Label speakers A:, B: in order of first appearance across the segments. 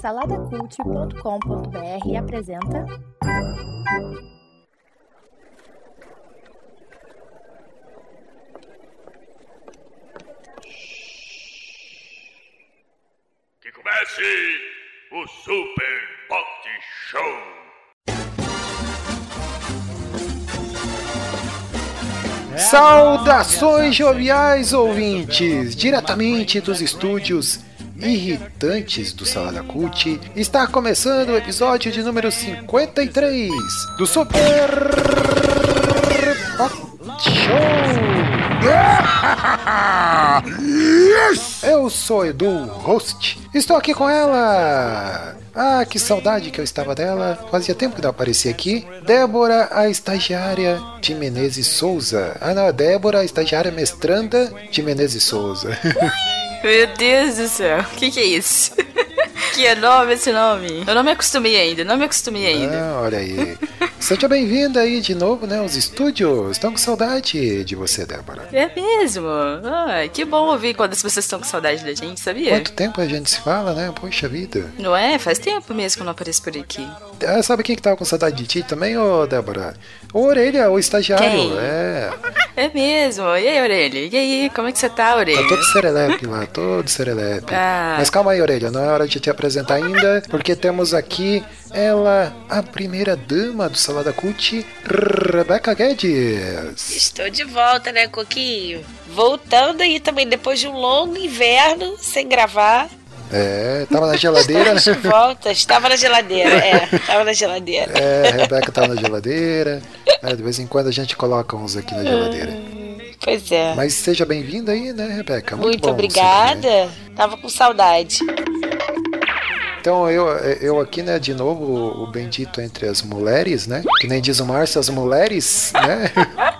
A: Saladacult.com.br apresenta.
B: Que comece o Super Pot Show!
C: Saudações joviais ouvintes, diretamente dos estúdios irritantes do Salada Cult, está começando o episódio de número 53 do Super Pot Show. Eu sou Edu, host. Estou aqui com ela. Ah, que saudade que eu estava dela. Fazia tempo que não aparecia aqui. Débora, a estagiária de Menezes Souza. Ah, não, Débora, a estagiária mestranda de Menezes Souza.
D: Meu Deus do céu, o que, que é isso? que nome esse nome? Eu não me acostumei ainda, não me acostumei ainda.
C: Ah, olha aí. Seja bem-vinda aí de novo, né? Os estúdios. Estão com saudade de você, Débora.
D: É mesmo? Ai, que bom ouvir quando as pessoas estão com saudade da gente, sabia?
C: Quanto tempo a gente se fala, né? Poxa vida.
D: Não é? Faz tempo mesmo que eu não apareço por aqui.
C: Ah, sabe quem que tava com saudade de ti também, ô Débora? O Orelha, o estagiário.
D: Quem?
C: É.
D: É mesmo? E aí, Orelha? E aí, como é que você tá, Orelha?
C: Tá todo serelepe lá, todo serelepe.
D: Ah.
C: Mas calma aí, Orelha, não é hora de te apresentar ainda, porque temos aqui ela, a primeira dama do Salada Cult, Rebeca Guedes.
E: Estou de volta, né, Coquinho? Voltando aí também depois de um longo inverno sem gravar.
C: É, tava na geladeira, né?
E: De volta, estava na geladeira, é, estava na geladeira.
C: É, a Rebeca tava na geladeira. né, de vez em quando a gente coloca uns aqui na geladeira.
E: Pois é.
C: Mas seja bem-vinda aí, né, Rebeca?
E: Muito,
C: você
E: obrigada. Tava com saudade.
C: Então eu, eu aqui, né, de novo, o bendito entre as mulheres, né? Que nem diz o Márcio, as mulheres, né?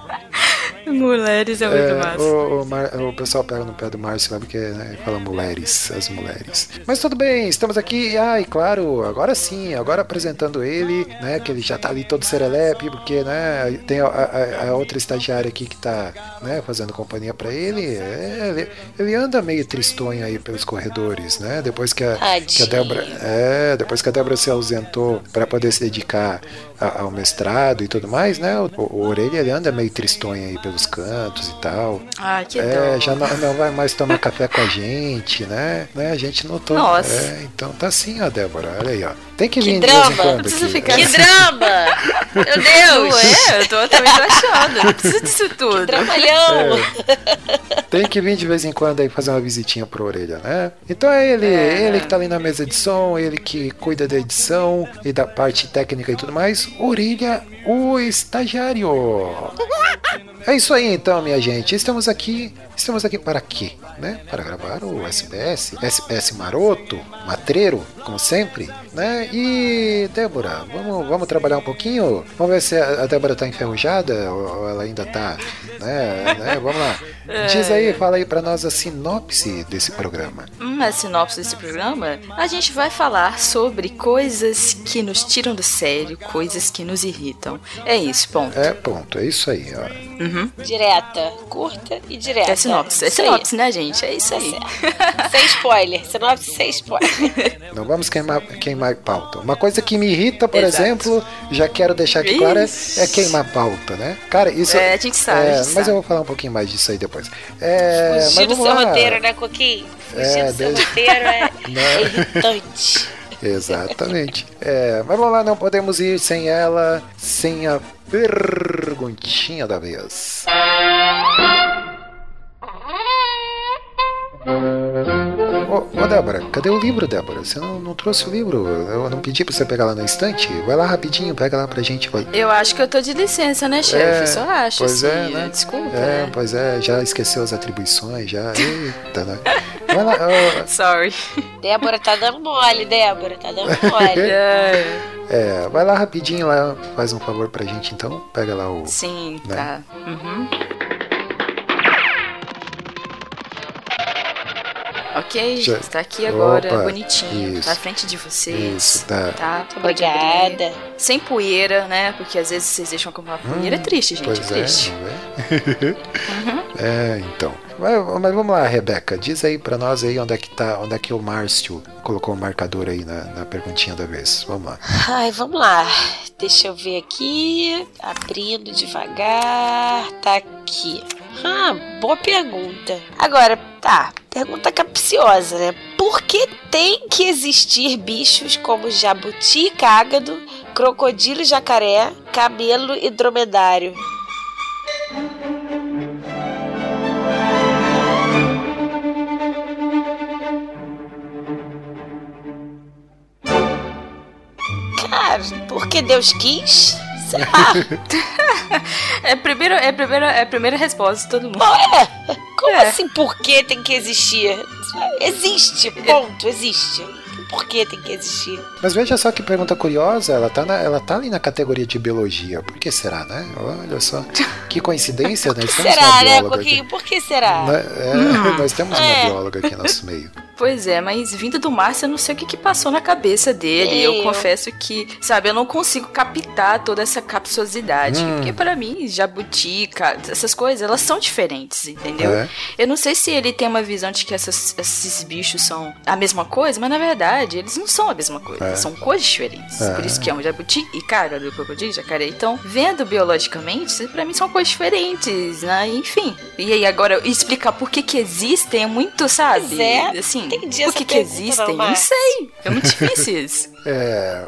D: Mulheres é muito massa.
C: o, o Mar- o pessoal pega no pé do Márcio lá porque né, fala mulheres, as mulheres. Mas tudo bem, estamos aqui, ah, e claro, agora sim, agora apresentando ele, né? Que ele já tá ali todo serelepe, porque, né, tem a, a- a outra estagiária aqui que tá, né, fazendo companhia pra ele. É, ele. Ele anda meio tristonho aí pelos corredores, né? Depois que a, que a. Débora. É, depois que a Débora se ausentou para poder se dedicar a- ao mestrado e tudo mais, né? O, o Orelha ele anda meio tristonho aí pelos cantos e tal.
D: Ai, que
C: É, já não, não vai mais tomar café com a gente, né? né? A gente não toma.
D: Nossa.
C: É, então tá assim, ó, Débora. Olha aí, ó. Tem que vir
E: Que
C: de vez em
E: drama.
C: quando
D: Precisa
C: aqui.
D: ficar
E: Que
C: É.
E: drama! Meu
D: Não
E: Deus!
D: é? Eu tô também achando. Não precisa disso tudo.
E: Trabalhão!
C: Tem que vir de vez em quando aí fazer uma visitinha pro orelha, né? Então é ele, ele que tá ali na mesa de som, ele que cuida da edição e da parte técnica e tudo mais. Orelha, o estagiário. É isso aí então, minha gente. Estamos aqui, estamos aqui para quê? Né? Para gravar o SPS, SPS maroto, matreiro, como sempre, né? E Débora, vamos, vamos trabalhar um pouquinho? Vamos ver se a a Débora tá enferrujada ou ou ela ainda tá, né? né? Vamos lá. Diz aí, fala aí pra nós a sinopse desse programa.
D: Hum, a sinopse desse programa, a gente vai falar sobre coisas que nos tiram do sério, coisas que nos irritam. É isso, ponto.
C: É, ponto, é isso aí, ó.
D: Uhum.
E: Direta, curta e direta.
D: É sinopse. É sinopse, né, gente? É isso aí.
E: Sem spoiler. Sinopse sem spoiler.
C: Não vamos queimar, queimar pauta. Uma coisa que me irrita, por
D: Exato.
C: exemplo, já quero deixar aqui claro, é, é queimar pauta, né? Cara, isso.
D: É, a gente sabe,
C: é,
D: a gente
C: mas
D: sabe.
C: eu vou falar um pouquinho mais disso aí depois. É, mas
E: Fugir do
C: vamos
E: seu
C: lá.
E: roteiro, né, Coquinho? Fugir
C: É,
E: do seu
C: desde-
E: roteiro é, é irritante.
C: Exatamente. É, mas vamos lá, não podemos ir sem ela, sem a perguntinha da vez. Ô, ô Débora, cadê o livro, Débora? Você não, não trouxe o livro? Eu não pedi pra você pegar lá na estante? Vai lá rapidinho, pega lá pra gente. Vai.
D: Eu acho que eu tô de licença, né, chefe?
C: É,
D: Só acho,
C: pois
D: assim.
C: é, né?
D: Desculpa.
C: É,
D: né?
C: pois é, já esqueceu as atribuições, já. Eita, né? Vai lá, ó,
D: Sorry.
E: Débora tá dando mole, Débora. Tá dando mole.
D: É,
C: é, vai lá rapidinho lá, faz um favor pra gente então. Pega lá o.
D: sim,
C: Né?
D: tá. Uhum. Ok,
C: Já-
D: está aqui agora,
C: Opa,
D: bonitinho,
C: isso.
D: tá à frente de vocês.
C: Isso, tá.
D: Tá, pode abrir.
E: Obrigada.
D: Sem poeira, né? Porque às vezes vocês deixam acumular poeira. é triste, gente,
C: Pois
D: é triste.
C: é, não é? É, então. Mas, mas vamos lá, Rebeca, diz aí pra nós aí onde é que tá, onde é que o Márcio colocou o marcador aí na, na perguntinha da vez. Vamos lá.
E: Ai, vamos lá. Deixa eu ver aqui. Abrindo devagar. Tá aqui. Ah, boa pergunta. Agora, tá. Pergunta capciosa, né? Por que tem que existir bichos como jabuti, cágado, crocodilo, jacaré, camelo e dromedário? Cara, porque Deus quis?
D: É a primeira, é a primeira, é a primeira resposta de todo mundo.
E: É, como
D: É.
E: assim por que tem que existir? Existe, ponto, existe. Por que tem que existir?
C: Mas veja só que pergunta curiosa, ela tá, na- ela tá ali na categoria de biologia. Por que será, né? Olha só. Que coincidência, né? Estamos uma
E: será, né,
C: bióloga aqui.
E: Coquinho? Por que será?
C: É, Nós temos uma
E: É.
C: bióloga aqui no nosso meio.
D: Pois é, mas vindo do Márcio, eu não sei o que, que passou na cabeça dele. Eu,
E: Eu.
D: confesso que, sabe, eu não consigo captar toda essa capciosidade.
C: Hum.
D: Porque pra mim, jabuti, ca- essas coisas, elas são diferentes, entendeu?
C: É.
D: Eu não sei se ele tem uma visão de que essas- esses bichos são a mesma coisa, mas na verdade, eles não são a mesma coisa.
C: É.
D: São coisas diferentes.
C: É.
D: Por isso que é um jabuti e cara do crocodilo, jacaré. Então, vendo biologicamente, pra mim são coisas diferentes, né? Enfim. E aí, agora, explicar por que que existem é muito, sabe?
E: Pois é,
D: Assim,
E: entendi
D: por
E: essa
D: que que
E: pergunta,
D: existem?
E: não,
D: Eu não
E: Mar.
D: sei. É muito difícil isso.
C: É,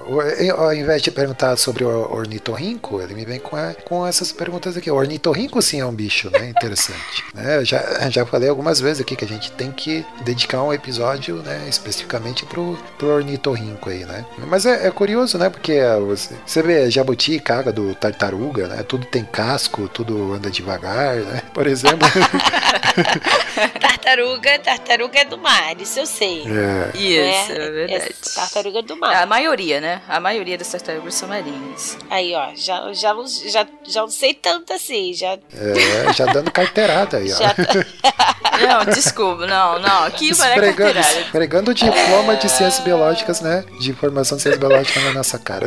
C: ao invés de perguntar sobre o ornitorrinco, ele me vem com, a- com essas perguntas aqui. O ornitorrinco sim é um bicho, né? Interessante. né? Eu já, já falei algumas vezes aqui que a gente tem que dedicar um episódio, né? Especificamente pro, pro ornitorrinco aí, né? Mas é, é curioso, né? Porque é, você, você vê jabuti, cágado, tartaruga, né? Tudo tem casco, tudo anda devagar, né? Por exemplo.
E: Tartaruga, tartaruga é do mar, isso eu sei.
C: é,
D: Isso,
E: né?
D: é verdade.
E: tartaruga do
D: A maioria, né? A maioria das tartarugas são marinhas.
E: Aí, ó, já, já, já, já não sei tanto assim, já,
C: é, já dando carteirada aí, ó.
E: já
D: Não, desculpa, não, não. Aqui vai é
C: Esfregando,
D: carteirada.
C: esfregando o diploma de ciências biológicas, né? De formação de ciências biológicas na nossa cara.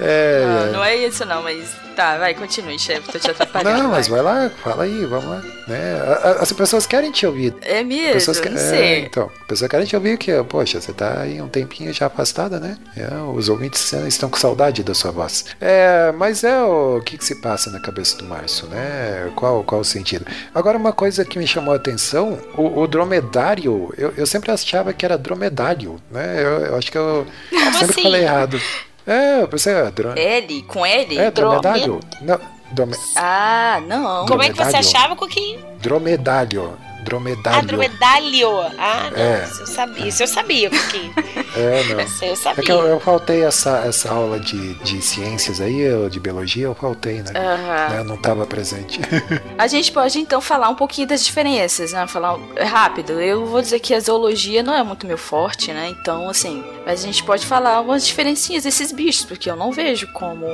C: É,
D: Não,
C: é.
D: não é isso não, mas tá, vai, continue, chefe, tô te atrapalhando.
C: Não, mas
D: vai.
C: lá, fala aí, vamos lá. Né? As pessoas querem te ouvir.
D: É mesmo,
C: Pessoas que,
D: não
C: é,
D: sei.
C: então, pessoas querem te ouvir que, poxa, você tá aí um tempinho já afastada, né? É, os ouvintes estão com saudade da sua voz. É, mas é o que, que se passa na cabeça do Márcio, né? Qual, qual o sentido? Agora, uma coisa que me chamou a atenção, o, o dromedário, eu, eu sempre achava que era dromedário, né? Eu, eu acho que eu sempre
E: assim?
C: falei errado. É, eu pensei, é, dro,
D: L, com L?
C: é dromedário? Não, drome,
D: Ah, não.
E: Como é que você achava, Coquinho?
C: dromedário. Dromedário.
E: Ah, dromedalho. Ah, não,
C: É.
E: isso eu sabia, isso eu sabia, Coquinho.
C: É, não.
E: Isso eu
C: É
E: sabia.
C: que eu, eu faltei essa, essa aula de, de ciências aí, eu- de biologia, eu faltei, né?
D: Aham.
C: Né, Eu não estava presente.
D: A gente pode então falar um pouquinho das diferenças, né? Falar é rápido. Eu vou dizer que a zoologia não é muito meu forte, né? Então, assim, mas a gente pode falar umas diferencinhas desses bichos, porque eu não vejo como.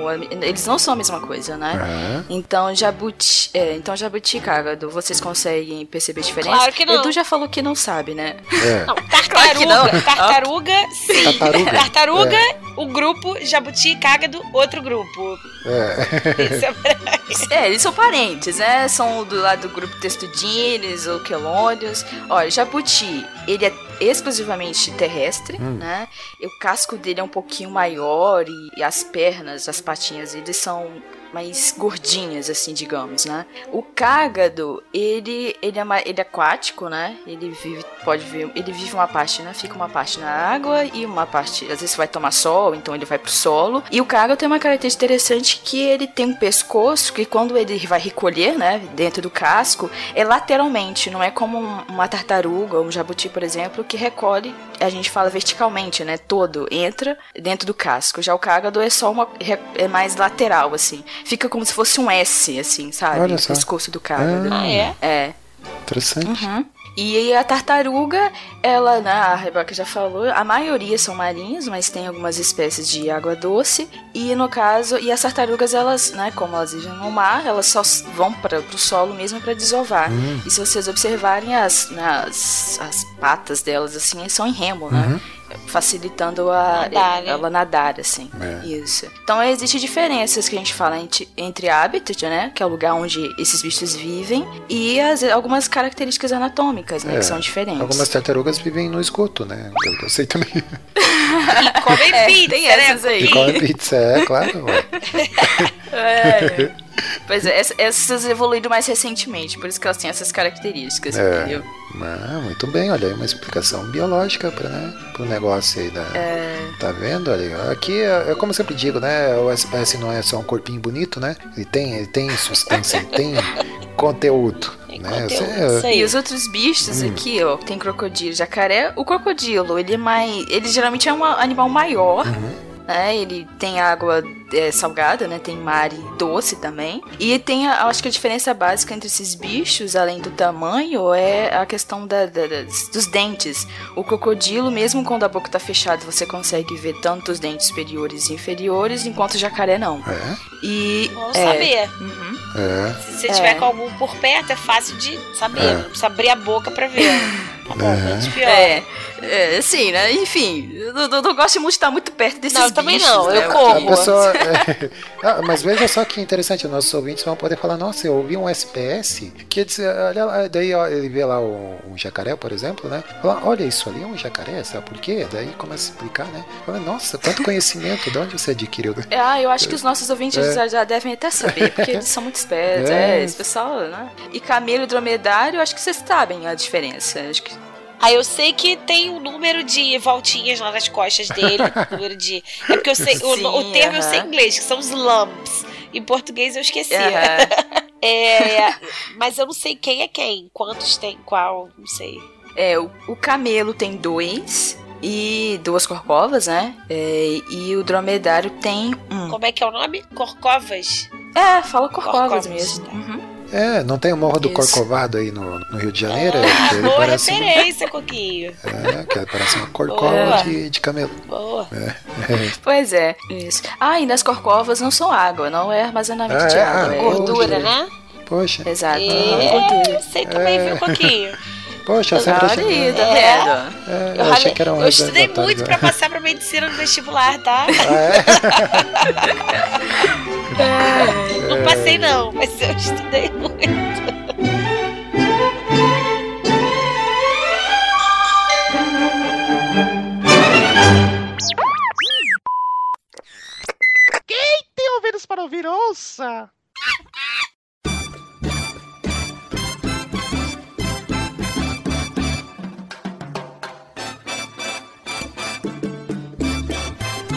D: Eles não são a mesma coisa, né?
C: Aham.
D: Então, jabuti, é, então jabuti, cágado, vocês conseguem perceber a diferença?
E: Claro que não.
D: Edu já falou que não sabe, né?
C: É.
E: Não,
D: Claro que
E: tartaruga,
D: não.
E: tartaruga, sim.
C: Tartaruga.
E: Tartaruga, o grupo, jabuti, cágado, outro grupo.
C: É.
E: Isso é
D: É, eles são parentes, né? São do lado do grupo Testudines ou Quelônios. Olha, jabuti, ele é exclusivamente terrestre, né? E o casco dele é um pouquinho maior e, e as pernas, as patinhas, eles são mais gordinhas, assim, digamos, né? O cágado, ele, ele, é, ele é aquático, né? Ele vive, pode ver, ele vive uma parte, né? Fica uma parte na água e uma parte, às vezes vai tomar sol, então ele vai pro solo. E o cágado tem uma característica interessante que ele tem um pescoço que quando ele vai recolher, né? Dentro do casco, é lateralmente, não é como um- uma tartaruga ou um jabuti, por exemplo, que recolhe, a gente fala verticalmente, né? Todo entra dentro do casco. Já o cágado é só uma, é mais lateral, assim. Fica como se fosse um S, assim, sabe?
C: Olha
D: o
C: só.
D: pescoço do cágado.
E: Ah, é?
D: É.
C: Interessante.
D: Uhum. E a tartaruga, ela, né, a Rebeca já falou, a maioria são marinhas, mas tem algumas espécies de água doce. E no caso, e as tartarugas, elas, né, como elas vivem no mar, elas só vão para o solo mesmo para desovar. E se vocês observarem, as, né, as, as patas delas, assim, são em remo, né? facilitando a,
E: Nadar, né?
D: ela nadar, assim.
C: É.
D: Isso. Então existem diferenças que a gente fala entre, entre habitat, né? Que é o lugar onde esses bichos vivem, e as, algumas características anatômicas, né?
C: É,
D: Que são diferentes.
C: Algumas tartarugas vivem no esgoto, né? Que eu sei também.
E: E comem
D: É,
E: pizza,
D: tem
E: né?
D: essas aí.
C: E comem pizza, é claro. ué.
D: É. Pois é, ess- essas evoluíram mais recentemente, por isso que elas têm essas características,
C: É.
D: entendeu?
C: Ah, muito bem, olha aí uma explicação biológica para né, pro negócio aí da. Tá vendo? Olha aí. Aqui é, é como eu sempre digo, né? O espécie não é só um corpinho bonito, né? Ele tem, ele tem substância, ele tem conteúdo.
E: Tem
C: né?
E: conteúdo,
C: Você-
E: isso aí.
D: E os outros bichos
C: Hum.
D: aqui, ó, tem crocodilo, jacaré. O crocodilo, ele é mais. Ele geralmente é um animal maior.
C: Uhum.
D: Né? Ele tem água é, salgada, né? Tem mar e doce também. E tem, a, acho que a diferença básica entre esses bichos, além do tamanho, é a questão da- da- das- dos dentes. O crocodilo, mesmo quando a boca tá fechada, você consegue ver tanto os dentes superiores e inferiores, enquanto o jacaré não.
C: É,
D: E.
E: Bom
D: é,
E: saber.
D: uhum.
C: é.
E: Se você
D: É.
E: tiver com algum por perto, é fácil de saber.
C: É.
E: Não precisa abrir a boca pra ver. Bom,
C: É.
D: É, é, assim, né? Enfim, eu não, gosto muito de estar muito perto desses
E: Não, também
D: bichos,
E: não,
D: né?
E: eu
C: A
E: corro.
C: pessoa. é, ah, mas veja só que interessante, os nossos ouvintes vão poder falar, nossa, eu ouvi um SPS que diz, olha lá, daí ó, ele vê lá um, um jacaré, por exemplo, né? Fala, olha, isso ali é um jacaré, sabe por quê? Daí começa a explicar, né? Fala, nossa, quanto conhecimento, de onde você adquiriu?
D: Ah, eu acho que os nossos ouvintes
C: É.
D: já, já devem até saber, porque eles são muito espertos.
C: É.
D: É, esse pessoal, né? E camelo e dromedário, eu acho que vocês sabem a diferença. Acho que
E: Aí eu sei que tem um número de voltinhas lá nas costas dele. número de. É porque eu sei. o-
D: Sim,
E: o, termo eu sei em inglês, que são os lumps. Em português eu esqueci.
D: Aham.
E: É, mas eu não sei quem é quem. Quantos tem qual, não sei.
D: É, o, o camelo tem dois e duas corcovas, né? É, e o dromedário tem um.
E: Como é que é o nome? Corcovas?
D: É, fala corcovas,
E: Corcovas,
D: mesmo.
E: tá.
D: Uhum.
C: É, não tem o Morro do
D: Isso.
C: Corcovado aí no, no Rio de Janeiro? É, que ele
E: Boa
C: parece, um-
E: referência, Coquinho.
C: é, que parece uma corcova de, de camelo.
E: Boa.
D: Pois é, isso. Ah, e nas corcovas não são água, não é armazenamento
C: Ah,
D: de
C: é?
D: água.
C: Ah,
D: é
E: Gordura, né?
C: Poxa,
D: Exato.
E: É,
D: gordura.
E: sei também, viu, Coquinho?
C: poxa, eu sempre achei,
D: aí, tá
E: É.
D: vendo?
C: é, eu
E: Eu,
C: achei que era um
E: eu estudei muito
C: de-
E: pra passar pra medicina no vestibular, tá?
C: Ah, é?
E: Não passei não, mas eu estudei muito.
F: Tem ouvidos para ouvir, ouça!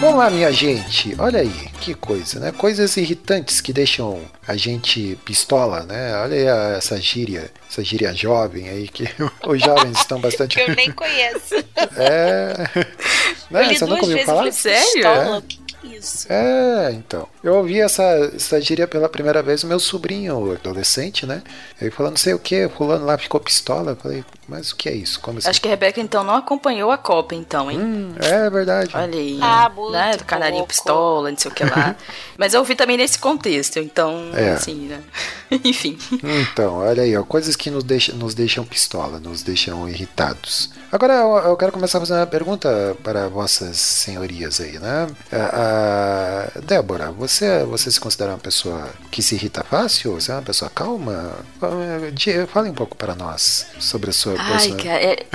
C: Vamos lá, minha gente. Olha aí, que coisa, né? Coisas irritantes que deixam a gente pistola, né? Olha aí a- essa gíria, essa gíria jovem aí que os jovens estão bastante.
E: Que eu nem conheço.
C: É.
E: eu
C: Né?
E: li
C: Você
E: duas
C: nunca ouviu
E: vezes
C: falar?
E: falei,
D: Sério?
E: pistola, é isso?
C: É, então. Eu ouvi essa, essa gíria pela primeira vez, o meu sobrinho adolescente, né? Ele falou, não sei o que, fulano lá ficou pistola. Eu falei, mas o que é isso? Como assim?
D: Acho que a Rebeca então não acompanhou a Copa, então, hein?
C: Hum, é verdade.
D: Olha aí.
E: Ah, muito
D: né? Do canarinho
E: pouco.
D: pistola, não sei o que lá. Mas eu ouvi também nesse contexto, então,
C: É.
D: assim, né? Enfim.
C: Então, olha aí, ó, coisas que nos, deixa, nos deixam pistola, nos deixam irritados. Agora eu, eu quero começar a fazer uma pergunta para vossas senhorias aí, né? A, a- Débora, você, você se considera uma pessoa que se irrita fácil? Você é uma pessoa calma? Ah, Fale um pouco para nós sobre a sua
D: Ai,
C: pessoa-
D: cara, é,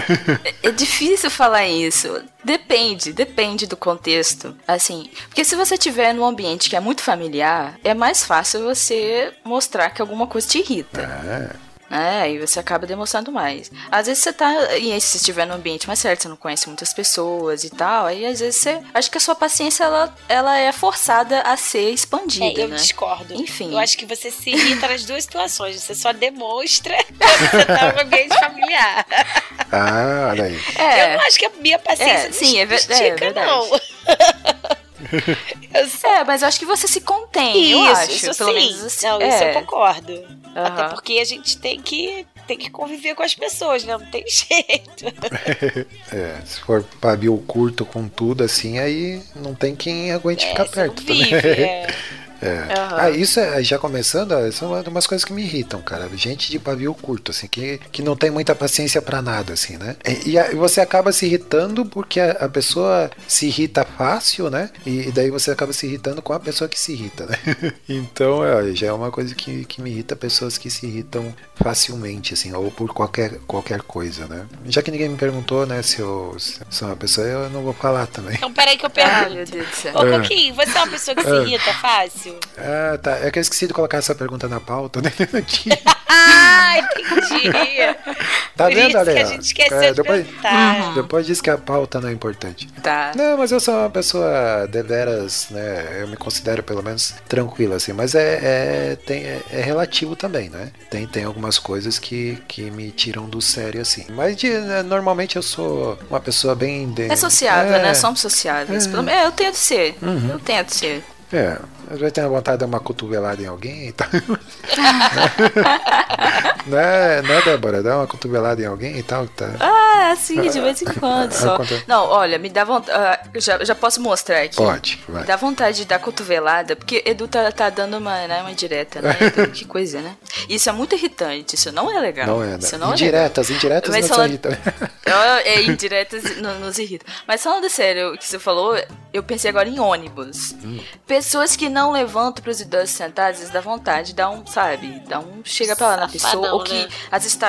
D: é difícil falar isso. Depende, depende do contexto. Assim, porque se você tiver num ambiente que é muito familiar, é mais fácil você mostrar que alguma coisa te irrita.
C: É,
D: né? E você acaba demonstrando mais. Às vezes você tá. E aí, se você estiver no ambiente mais certo, você não conhece muitas pessoas e tal. Aí às vezes você. Acho que a sua paciência ela, ela é forçada a ser expandida,
E: É, eu
D: né?
E: discordo.
D: Enfim.
E: Eu acho que você se irrita nas duas situações. Você só demonstra quando você tá no ambiente familiar.
C: ah, olha aí.
E: Eu
D: É.
E: não acho que a minha paciência
D: É,
E: não
D: sim, é
E: estica,
D: é verdade.
E: não. eu.
D: É, mas eu acho que você se contém, eu
E: Isso,
D: acho.
E: isso
D: pelo
E: sim.
D: menos assim.
E: Não,
D: é.
E: isso eu concordo. Até
D: Aham.
E: porque a gente tem que, tem que conviver com as pessoas, né? Não tem jeito.
C: É, se for pavio curto com tudo assim, aí não tem quem aguente
E: É,
C: ficar
E: você
C: perto
E: não vive,
C: também.
E: é.
C: É.
D: Aham.
C: Ah, isso é, já começando, ó, são uma- umas coisas que me irritam, cara. Gente de pavio curto, assim, que, que não tem muita paciência pra nada, assim, né? E, e a- e você acaba se irritando porque a, a pessoa se irrita fácil, né? E, e daí você acaba se irritando com a pessoa que se irrita, né? então, é, já é uma coisa que, que me irrita pessoas que se irritam facilmente, assim, ou por qualquer, qualquer coisa, né? Já que ninguém me perguntou, né, se eu se sou uma pessoa, eu não vou falar também.
E: Então, peraí que eu pergunto. Ô, Coquinho, você é uma pessoa que se irrita fácil?
C: Ah, tá. É que eu esqueci de colocar essa pergunta na pauta, né? Não tinha.
E: Ah, entendi.
C: Tá
E: Por
C: vendo,
E: isso
C: Ale?
E: que a gente esqueceu
C: É,
E: de
C: depois,
E: perguntar.
C: depois diz que a pauta não é importante.
D: Tá.
C: Não, mas eu sou uma pessoa deveras, né? Eu me considero pelo menos tranquila, assim. Mas é, é, tem, é, é relativo também, né? Tem, tem algumas coisas que, que me tiram do sério, assim. Mas de- né, normalmente eu sou uma pessoa bem. De,
D: É sociável,
C: é,
D: né? Somos sociáveis. Pelo É, eu tento ser.
C: Uhum.
D: Eu tento ser.
C: É, às vezes tenho vontade de dar uma cotovelada em alguém e tal. né, né, Débora? Dar uma cotovelada em alguém e tal. Tá.
D: Ah, assim, de vez em quando só.
C: Acontece.
D: Não, olha, me dá vontade. já, já posso mostrar aqui.
C: Pode, vai.
D: Me dá vontade de dar cotovelada, porque Edu tá, tá dando uma, né, uma direta, né? Edu? que coisa, né? Isso é muito irritante, isso não é legal.
C: Não é, né?
D: Isso não é
C: indiretas, indiretas
D: Mas
C: não são
D: falando-
C: irritantes.
D: Ah, É, indiretas no- nos irritam. Mas falando sério, o que você falou, eu pensei agora em ônibus.
C: Hum.
D: Pessoas que não levantam pros idosos sentados, às vezes dá vontade, dá um, sabe, dá um chega pra lá na pessoa, ou que
E: né?
D: às vezes tá,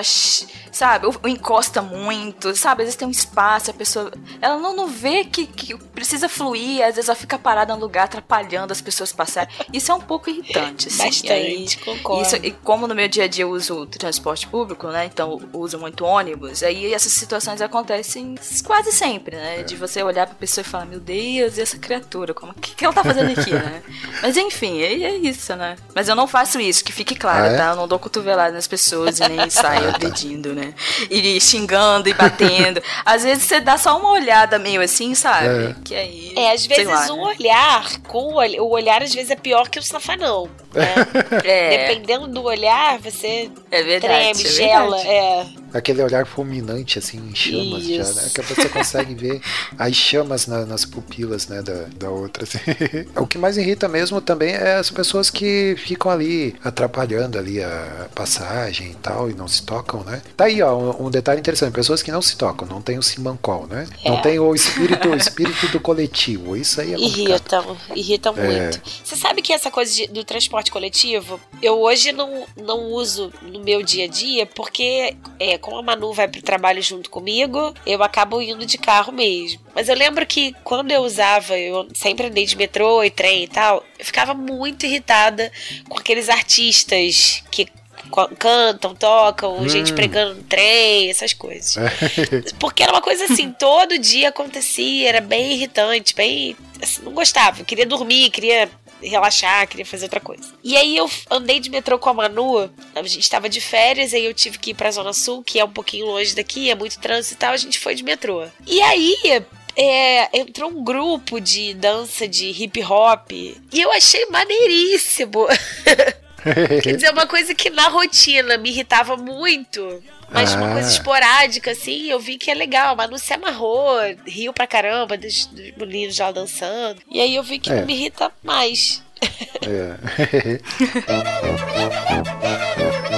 D: sabe, ou, ou encosta muito, sabe, às vezes tem um espaço, a pessoa, ela não, não vê que, que precisa fluir, às vezes ela fica parada no lugar, atrapalhando as pessoas passarem. Isso é um pouco irritante, assim.
E: Bastante,
D: aí,
E: concordo.
D: isso, e como no meu dia a dia eu uso transporte público, né? Então eu uso muito ônibus, aí essas situações acontecem quase sempre, né? De você olhar pra pessoa e falar, meu Deus, e essa criatura, como que, que ela tá fazendo aqui, né? Mas enfim, é, é isso, né? Mas eu não faço isso, que fique claro,
C: Ah, é?
D: tá? Eu não dou cotovelada nas pessoas e nem saio
C: Ah, tá.
D: agredindo, né? E xingando e batendo. Às vezes você dá só uma olhada meio assim, sabe?
C: É.
D: Que aí.
E: É, às
D: sei
E: vezes
D: lá,
E: um
D: né?
E: olhar, com o, o olhar às vezes é pior que o safanão. Né?
D: É,
E: Dependendo do olhar, você
D: é verdade.
E: treme,
D: é
E: gela.
D: verdade.
C: Aquele olhar fulminante, assim, em chamas já, né? Que pessoa consegue ver as chamas na- nas pupilas, né, da, da outra. assim. o que mais irrita mesmo também é as pessoas que ficam ali atrapalhando ali a passagem e tal, e não se tocam, né? Tá aí, ó, um, um detalhe interessante. Pessoas que não se tocam, não tem o simancol, né? Não
E: É.
C: tem o espírito, o espírito do coletivo. Isso aí é complicado.
E: Irritam, irritam
C: É.
E: muito. Você sabe que essa coisa de- do transporte coletivo, eu hoje não, não uso no meu dia a dia, porque é, como a Manu vai pro trabalho junto comigo, eu acabo indo de carro mesmo. Mas eu lembro que quando eu usava, eu sempre andei de metrô e trem e tal, eu ficava muito irritada com aqueles artistas que cantam, tocam, gente pregando no trem, essas coisas. Porque era uma coisa assim, todo dia acontecia, era bem irritante, bem. assim, não gostava, eu queria dormir, queria relaxar, queria fazer outra coisa. E aí eu andei de metrô com a Manu, a gente estava de férias, aí eu tive que ir pra Zona Sul, que é um pouquinho longe daqui, é muito trânsito e tal, a gente foi de metrô. E aí. é, entrou um grupo de dança de hip hop e eu achei maneiríssimo. Quer dizer, uma coisa que na rotina me irritava muito. Mas uma
C: Ah.
E: coisa esporádica, assim, eu vi que é legal. A Manu se amarrou, riu pra caramba dos, dos meninos lá dançando. E aí eu vi que
C: É.
E: não me irrita mais.
C: É.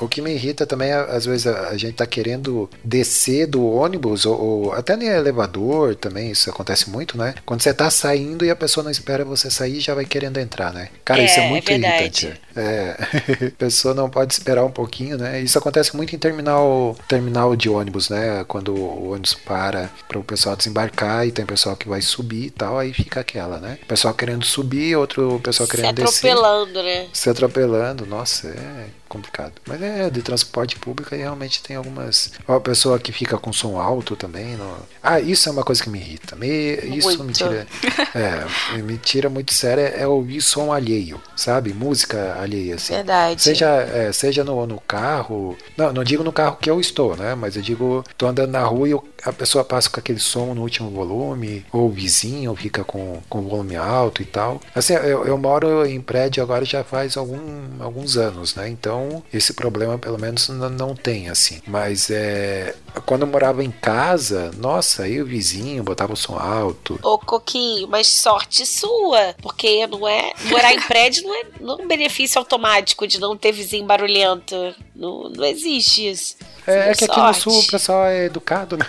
C: O que me irrita também, é, às vezes, a gente tá querendo descer do ônibus, ou, ou até no elevador também, isso acontece muito, né? Quando você tá saindo e a pessoa não espera você sair, já vai querendo entrar, né? Cara,
E: É,
C: isso é
E: é
C: muito
E: verdade.
C: irritante. É. a pessoa não pode esperar um pouquinho, né? Isso acontece muito em terminal, terminal de ônibus, né? Quando o ônibus para para o pessoal desembarcar e tem pessoal que vai subir e tal, aí fica aquela, né? Pessoal querendo subir, outro pessoal
E: Se
C: querendo descer
E: atropelando, né?
C: se atropelando, nossa, é complicado. Mas é de transporte público e realmente tem algumas. Ó, A pessoa que fica com som alto também. não- Ah, isso é uma coisa que me irrita. Me... Isso me
E: Muito.
C: tira. É, me tira muito sério é ouvir som alheio, sabe? Música alheia, assim.
E: Verdade.
C: Seja, é, seja no, no carro. Não, não digo no carro que eu estou, né? Mas eu digo, tô andando na rua e eu- a pessoa passa com aquele som no último volume, ou o vizinho fica com, com o volume alto e tal. Assim, eu, eu moro em prédio agora já faz algum, alguns anos, né? Então esse problema pelo menos n- não tem assim. Mas é quando eu morava em casa, nossa, aí o vizinho botava o som alto.
E: Ô, Coquinho, mas sorte sua, porque não é. Morar em prédio não é, não é um benefício automático de não ter vizinho barulhento. Não, não existe isso.
C: É, é que aqui no sul o pessoal é educado, né?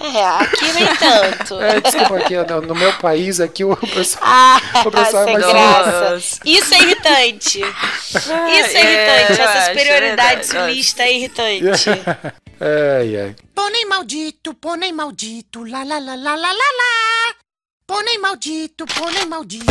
E: É, aqui nem tanto.
C: É, desculpa, aqui no, no meu país aqui o pessoal.
E: Ah,
C: O pessoal é mais
E: graça. Isso é irritante. Isso é
D: É,
E: irritante.
D: eu
E: Essa
D: acho,
E: superioridade
D: é
E: sulista é irritante.
C: Ai, ai.
F: Pônei maldito, pônei maldito, lá lá lá lá lá lá lá. Pônei maldito, pônei maldito.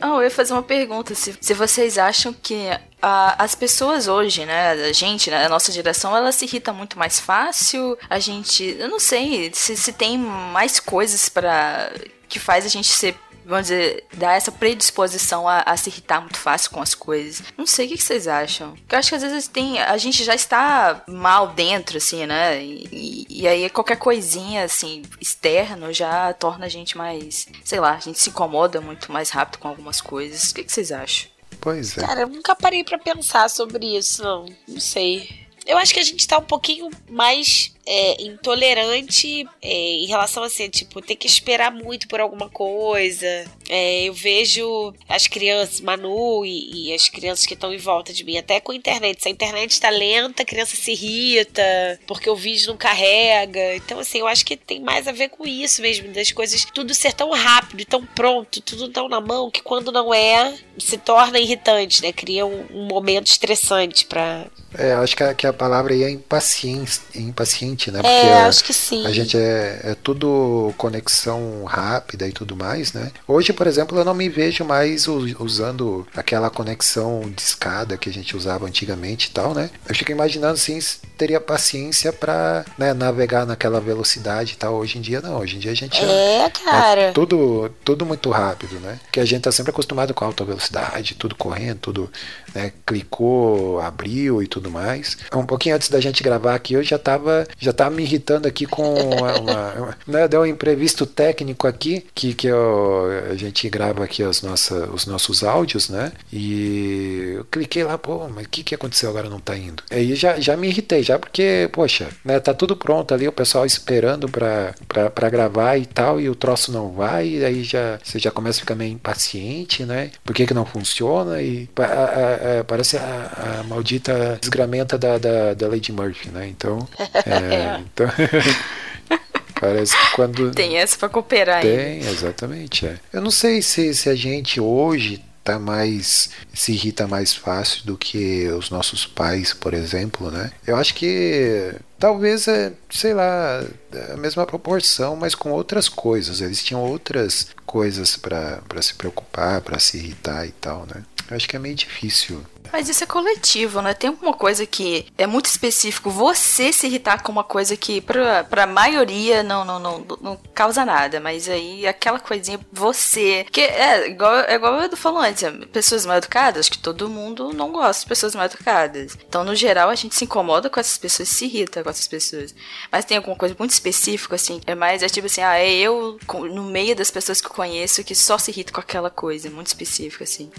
D: Ah, eu ia fazer uma pergunta. Se, se vocês acham que a- as pessoas hoje, né, a gente, né, a nossa geração, ela se irrita muito mais fácil. A gente, eu não sei, se, se tem mais coisas para que faz a gente ser, vamos dizer, dar essa predisposição a, a se irritar muito fácil com as coisas. Não sei, o que, que vocês acham? Porque eu acho que às vezes tem, a gente já está mal dentro, assim, né? E, e- e aí qualquer coisinha, assim, externo já torna a gente mais, sei lá, a gente se incomoda muito mais rápido com algumas coisas. O que, que vocês acham?
C: Pois é.
E: Cara, eu nunca parei pra pensar sobre isso, não. Não sei. Eu acho que a gente tá um pouquinho mais é, intolerante é, em relação a assim, tipo, ter que esperar muito por alguma coisa. É, eu vejo as crianças, Manu e, e as crianças que estão em volta de mim, até com a internet. Se a internet tá lenta, a criança se irrita, porque o vídeo não carrega. Então, assim, eu acho que tem mais a ver com isso mesmo, das coisas, tudo ser tão rápido, tão pronto, tudo tão na mão, que quando não é, se torna irritante, né? Cria um, um momento estressante pra.
C: É, acho que a, que a palavra aí é impaciência, impaciente, né? Porque
E: É, acho que sim.
C: A gente é, é tudo conexão rápida e tudo mais, né? Hoje, por exemplo, eu não me vejo mais usando aquela conexão de escada que a gente usava antigamente e tal, né? Eu fico imaginando assim, se teria paciência pra né, navegar naquela velocidade e tal. Hoje em dia não, hoje em dia a gente
E: É, cara.
C: é tudo, tudo muito rápido, né? Porque a gente tá sempre acostumado com alta velocidade, tudo correndo, tudo né, clicou, abriu e tudo mais. Um pouquinho antes da gente gravar aqui, eu já tava, já tava me irritando aqui com uma, uma- né, deu um imprevisto técnico aqui, que, que eu- a gente grava aqui as nossa, os nossos áudios, né? E eu cliquei lá, pô, mas o que, que aconteceu agora não tá indo? Aí já, já me irritei, já porque, poxa, né, tá tudo pronto ali, o pessoal esperando pra, pra gravar e tal, e o troço não vai, e aí já, você já começa a ficar meio impaciente, né? Por que, que não funciona? E a- a- a- parece a, a maldita desgramenta da, da, da Lady Murphy, né? Então, é, então parece que quando
D: Tem essa pra cooperar ainda.
C: tem, exatamente. É. Eu não sei se, se a gente hoje tá mais se irrita mais fácil do que os nossos pais, por exemplo, né? Eu acho que talvez é, sei lá, a mesma proporção, mas com outras coisas. Eles tinham outras coisas para se preocupar, para se irritar e tal, né? Eu acho que é meio difícil.
D: Mas isso é coletivo, né? Tem alguma coisa que é muito específico. Você se irritar com uma coisa que pra, pra maioria não, não, não, não causa nada. Mas aí aquela coisinha, você. Que é igual, é igual o Edu falou antes. é, Pessoas mal educadas, acho que todo mundo não gosta de pessoas mal educadas. Então, no geral, a gente se incomoda com essas pessoas, se irrita com essas pessoas. Mas tem alguma coisa muito específica, assim. É mais, é tipo assim, ah, é eu no meio das pessoas que eu conheço que só se irrita com aquela coisa, muito específica, assim.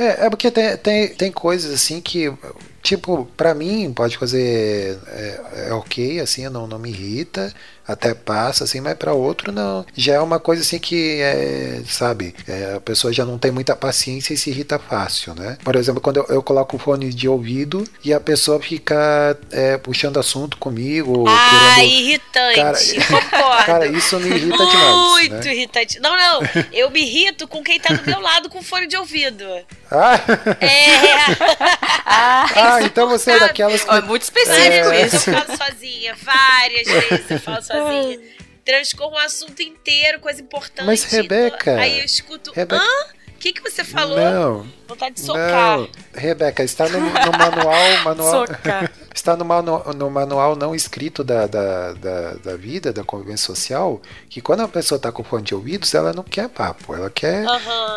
C: É, é porque tem, tem, tem coisas assim que, tipo, pra mim pode fazer é, é ok, assim, não, não me irrita, até passa, assim, mas pra outro não. Já é uma coisa assim que, é, sabe, é, a pessoa já não tem muita paciência e se irrita fácil, né? Por exemplo, quando eu, eu coloco o fone de ouvido e a pessoa fica é, puxando assunto comigo,
E: Ah,
C: querendo.
E: irritante.
C: Cara. Cara, isso me irrita demais.
E: Muito
C: né?
E: irritante. Não, não. Eu me irrito com quem tá do meu lado com fone de ouvido.
C: Ah,
E: É.
C: ah, então você é daquelas que.
D: Ó, é muito específico
E: vezes
D: isso.
E: eu falo sozinha. Várias vezes eu falo sozinha. Transcorro um assunto inteiro, coisa importante.
C: Mas, Rebeca,
E: Aí eu escuto.
C: Rebeca-
E: Hã? O que, que você falou?
C: Não,
E: Vontade de socar.
C: Não, Rebeca, está no, no manual, manual
D: Socar.
C: está no, manu- no manual não escrito da, da, da, da vida, da convivência social, que quando a pessoa está com fone de ouvidos, ela não quer papo, ela quer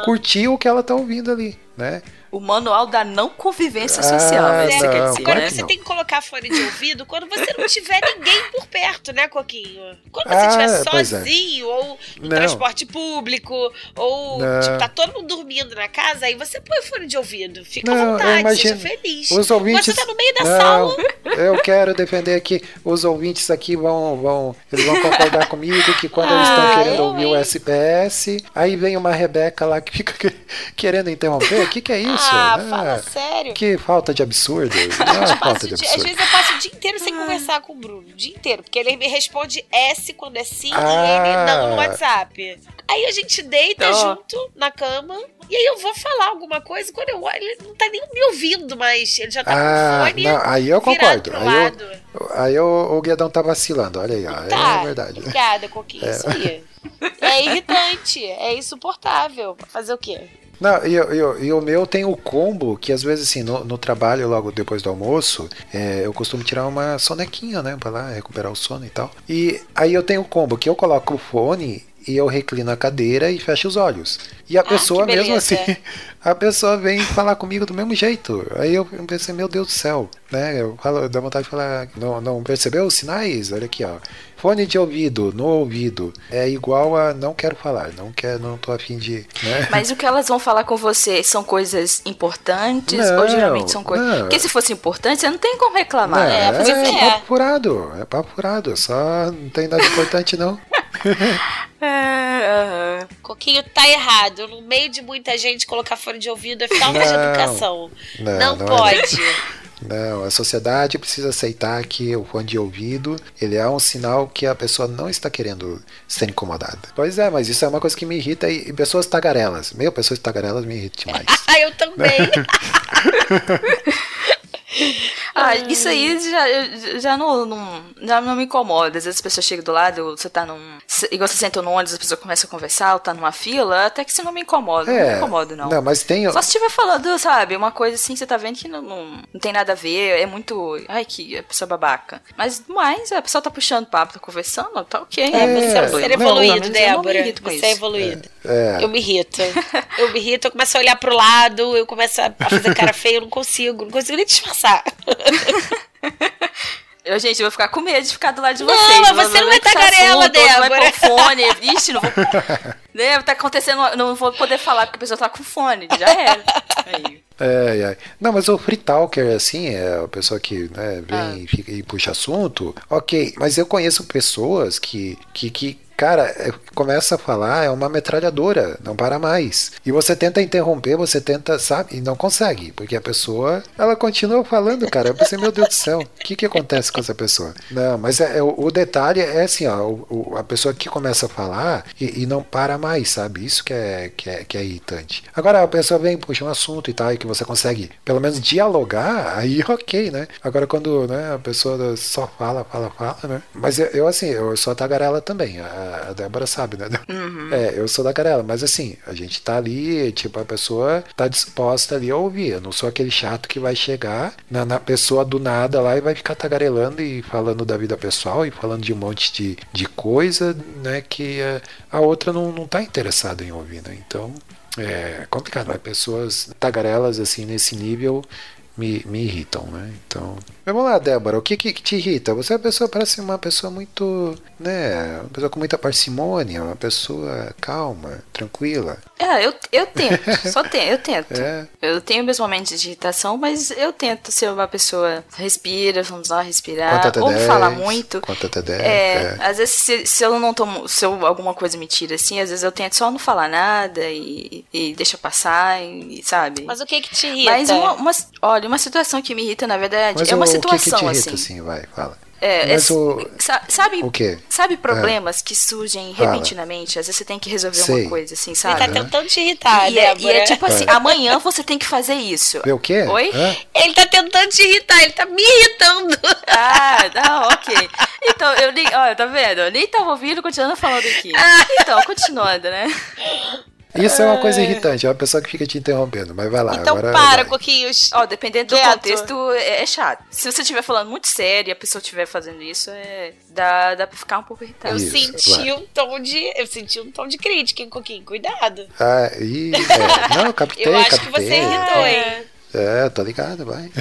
C: curtir o que ela está ouvindo ali, né?
D: O manual da não convivência
C: Ah,
D: social, é que
C: não,
D: quer dizer,
E: Agora
D: né?
C: que
E: você
C: não.
E: tem que colocar fone de ouvido quando você não tiver ninguém por perto, né, Coquinho? Quando você
C: Ah,
E: estiver
C: é.
E: sozinho, ou no
C: Não.
E: transporte público, ou tipo, tá todo mundo dormindo na casa, aí você põe fone de ouvido. Fica à
C: Não, eu
E: vontade,
C: imagino.
E: seja feliz.
C: Os ouvintes.
E: Você tá no meio da
C: não,
E: sala.
C: Eu quero defender aqui. Os ouvintes aqui vão, vão, eles vão concordar comigo que quando eles estão
E: Ah,
C: querendo ouvir o? SPS, aí vem uma Rebeca lá que fica que- querendo interromper. O que, que é isso?
E: Ah,
C: Ah,
E: fala sério.
C: Que falta de absurdo. Não é falta de
E: dia- às
C: absurdo.
E: vezes eu passo o dia inteiro sem conversar com o Bruno. O dia inteiro. Porque ele me responde S quando é sim
C: Ah.
E: e M não no WhatsApp. Aí a gente deita junto na cama. E aí eu vou falar alguma coisa. Quando eu olho, ele não tá nem me ouvindo, mas ele já tá
C: Ah,
E: com o fone
C: não, aí eu concordo.
E: pro
C: Aí, eu,
E: lado.
C: aí o, o Guedão tá vacilando. Olha aí, ó,
E: Tá,
C: é verdade.
E: Obrigada, Coquinho. Isso aí. É irritante, é insuportável. Fazer o quê?
C: Não, e, eu- e o meu tem o combo que às vezes assim, no, no trabalho, logo depois do almoço, é, eu costumo tirar uma sonequinha, né? Pra lá recuperar o sono e tal. E aí eu tenho o combo que eu coloco o fone e eu reclino a cadeira e fecho os olhos. E a pessoa
E: Ah, que
C: mesmo assim, a pessoa vem falar comigo do mesmo jeito. Aí eu pensei, meu Deus do céu, né? Eu falo, dá vontade de falar, não, não percebeu os sinais? Olha aqui, ó. Fone de ouvido, no ouvido, é igual a não quero falar, não quero, não tô afim de, né?
D: Mas o que elas vão falar com você são coisas importantes
C: Não,
D: ou geralmente são coisas.
C: não.
D: Porque se fosse importante, você não tem como reclamar.
C: Não,
E: é,
C: é,
E: quê?
C: papo furado, é papo furado, só não tem nada importante não.
D: É, aham.
E: Coquinho tá errado. No meio de muita gente, colocar fone de ouvido é falta de
C: Não.
E: educação.
C: Não,
E: Não,
C: não é
E: pode.
C: Não, a sociedade precisa aceitar que o fone de ouvido, ele é um sinal que a pessoa não está querendo ser incomodada. Pois é, mas isso é uma coisa que me irrita e, e pessoas tagarelas. Meu, pessoas tagarelas me irritam demais.
E: Ah, eu também.
D: Ah, isso aí já, já, não, não- já não me incomoda. Às vezes as pessoas chegam do lado, você tá num. Igual você senta no ônibus, a pessoa começa a conversar, ou tá numa fila, até que isso não me incomoda. Não me incomoda, não.
C: É, Não, mas tem.
D: Só se estiver falando, sabe, uma coisa assim, você tá vendo que não, não, não tem nada a ver, é muito. Ai, que a pessoa babaca. Mas mais, a pessoa tá puxando papo, tá conversando, tá ok.
E: É,
C: É,
E: você é um ser
C: não,
E: evoluído,
D: eu não me
E: Débora.
D: irrito com
E: Você
D: isso.
E: é evoluído.
C: É,
E: Eu me irrito. Eu me irrito, eu começo a olhar pro lado, eu começo a fazer cara feia, eu não consigo, não consigo nem disfarçar.
D: Eu, gente, eu vou ficar com medo de ficar do lado de
E: Não,
D: vocês.
E: mas
D: Vou-
E: você não é
D: esse
E: tagarela,
D: Não vai
E: Débora.
D: pôr fone. Ixi, não vou. né, tá acontecendo, não vou poder falar porque a pessoa tá com fone. Já era. Aí.
C: É, é. Não, mas o free talker, assim, é a pessoa que né, vem
D: Ah.
C: e, fica- e puxa assunto, ok. Mas eu conheço pessoas que, que, que cara, é, começa a falar, é uma metralhadora, não para mais. E você tenta interromper, você tenta, sabe, e não consegue, porque a pessoa, ela continua falando, cara. Eu pensei, meu Deus do céu, o que que acontece com essa pessoa? Não, mas é, é o, detalhe é assim, ó, o- o- a pessoa que começa a falar e, e não para mais, sabe? Isso que é, que é, que é irritante. Agora a pessoa vem, puxa um assunto e tal, e que você consegue pelo menos dialogar, aí ok, né? Agora quando né, a pessoa só fala, fala, fala, né? Mas eu, eu, assim, eu sou tagarela também, a, a Débora sabe, né? É, eu sou da tagarela, mas assim, a gente tá ali, tipo, a pessoa tá disposta ali a ouvir. Eu não sou aquele chato que vai chegar na, na pessoa do nada lá e vai ficar tagarelando e falando da vida pessoal e falando de um monte de, de coisa, né? Que eh, a outra não, não tá interessada em ouvir, né? Então, é complicado. Mas pessoas tagarelas, assim, nesse nível me, me irritam, né? Então. Mas vamos lá, Débora, o que, que te irrita? Você é uma pessoa, parece uma pessoa muito, né? Uma pessoa com muita parcimônia, uma pessoa calma, tranquila.
D: É, eu, eu tento. Só tento, eu tento.
C: É.
D: Eu tenho meus momentos de irritação, mas eu tento ser uma pessoa. Respira, vamos lá, respirar.
C: Conta até
D: ou
C: 10.
D: falar muito.
C: Conta até 10.
D: É,
C: é.
D: às vezes se, se eu não tomo, se eu, alguma coisa me tira assim, às vezes eu tento só não falar nada e, e deixa passar, e, sabe?
E: Mas o que que te irrita?
D: Mas uma, uma- olha, uma situação que me irrita, na verdade,
C: Mas
D: é uma
C: o,
D: situação
C: o que, que te irrita,
D: assim.
C: assim? Vai, fala.
D: É,
C: Mas
D: é-
C: o-
D: sa- sabe,
C: o quê?
D: sabe problemas que surgem repentinamente? Às vezes você tem que resolver
C: Sei.
D: uma coisa, assim,
E: Ele
D: sabe?
E: tá tentando te irritar,
D: e, é, e é tipo assim,
C: Vai.
D: amanhã você tem que fazer isso.
C: O quê?
D: Oi?
E: Ele tá tentando te irritar, ele tá me irritando.
D: Ah, não, ok. Então, eu nem. Olha, tá vendo? Eu nem tava ouvindo, continuando falando aqui. Então, continuando, né?
C: Isso é uma coisa irritante, é uma pessoa que fica te interrompendo. Mas vai lá.
E: Então
C: agora
E: para,
C: vai.
D: Ó,
E: Coquinhos.
D: Então, dependendo do
E: Quieto.
D: contexto, é, é chato. Se você estiver falando muito sério e a pessoa estiver fazendo isso, é, dá, dá pra ficar um pouco irritado.
E: Eu
C: Isso,
E: senti
C: vai.
E: um tom de. Eu senti um tom de crítica, hein, Coquinho? Cuidado.
C: Ah, e, é, não, captei,
E: Eu acho que
C: captei.
E: você irritou, hein?
C: É, tô ligado, vai.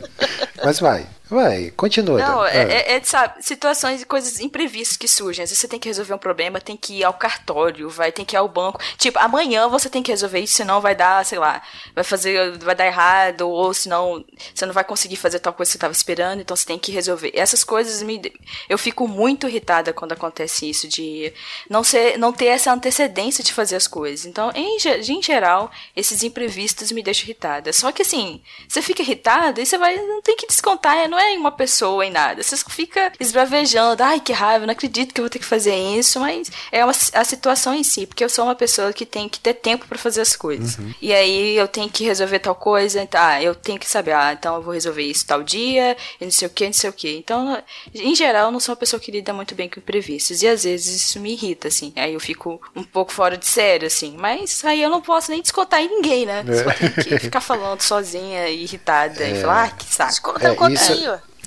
C: Mas vai, vai, continua.
D: Não, é,
C: Ah.
D: é- é, sabe, situações e coisas imprevistas que surgem. Às vezes você tem que resolver um problema, tem que ir ao cartório, vai tem que ir ao banco. Tipo, amanhã você tem que resolver isso, senão vai dar, sei lá, vai fazer, vai dar errado, ou senão você não vai conseguir fazer tal coisa que você estava esperando, então você tem que resolver. Essas coisas me. Eu fico muito irritada quando acontece isso, de não, ser, não ter essa antecedência de fazer as coisas. Então, em, em geral, esses imprevistos me deixam irritada. Só que assim, você fica irritada e você vai. Não tem que descontar, não é em uma pessoa, em nada. Você fica esbravejando, ai que raiva, não acredito que eu vou ter que fazer isso, mas é uma, a situação em si, porque eu sou uma pessoa que tem que ter tempo pra fazer as coisas. E aí eu tenho que resolver tal coisa, tá, eu tenho que saber, ah, então eu vou resolver isso tal dia, e não sei o que, não sei o que. Então, em geral, eu não sou uma pessoa que lida muito bem com imprevistos, e às vezes isso me irrita, assim. Aí eu fico um pouco fora de sério, assim, mas aí eu não posso nem descontar em ninguém, né? Só tenho que ficar falando sozinha, irritada, e falar, ah, que saco.
E: Desconta
C: É, isso-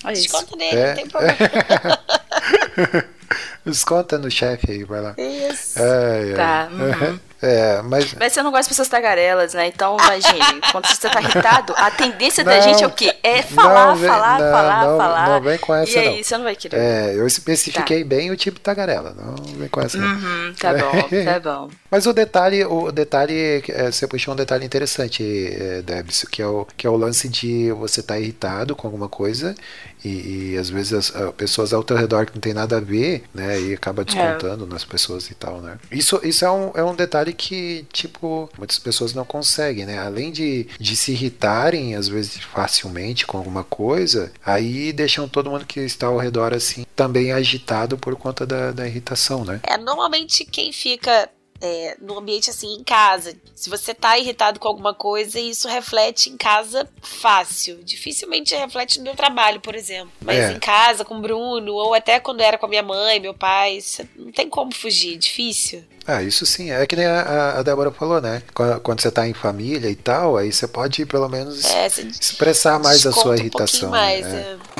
D: É isso.
E: Desconta nele,
C: É.
E: não tem problema.
C: Desconta no chefe aí, vai lá.
E: Isso.
C: Ai, ai.
D: Tá, uhum.
C: É, mas.
D: Mas você não gosta de pessoas tagarelas, né? Então, imagine, quando você tá irritado, a tendência da
C: Não,
D: gente é o quê? É falar,
C: vem-
D: falar,
C: não,
D: falar,
C: não,
D: falar.
C: não vem com essa,
D: E aí, você não vai querer.
C: É, eu especifiquei bem o tipo tagarela, não vem com essa.
D: Uhum, tá bom, tá bom.
C: Mas o detalhe, o detalhe, é, você puxou um detalhe interessante, é, Debs, que é, o, que é o lance de você estar irritado com alguma coisa e, e às vezes as ah, pessoas ao teu redor que não tem nada a ver, né, e acaba descontando nas pessoas e tal, né. Isso, isso é, um, é um detalhe que, tipo, muitas pessoas não conseguem, né, além de, de se irritarem, às vezes facilmente com alguma coisa, aí deixam todo mundo que está ao redor, assim, também agitado por conta da, da irritação, né.
E: É, normalmente quem fica é, no ambiente assim, em casa, se você tá irritado com alguma coisa, isso reflete em casa fácil. Dificilmente reflete no meu trabalho, por exemplo. Mas
C: É.
E: em casa, com o Bruno, ou até quando era com a minha mãe, meu pai, não tem como fugir, difícil.
C: Ah, isso sim. É que nem a, a- Débora falou, né? Quando, você tá em família e tal, aí você pode pelo menos
E: É,
C: expressar mais a sua irritação.
E: mais,
C: né?
E: é.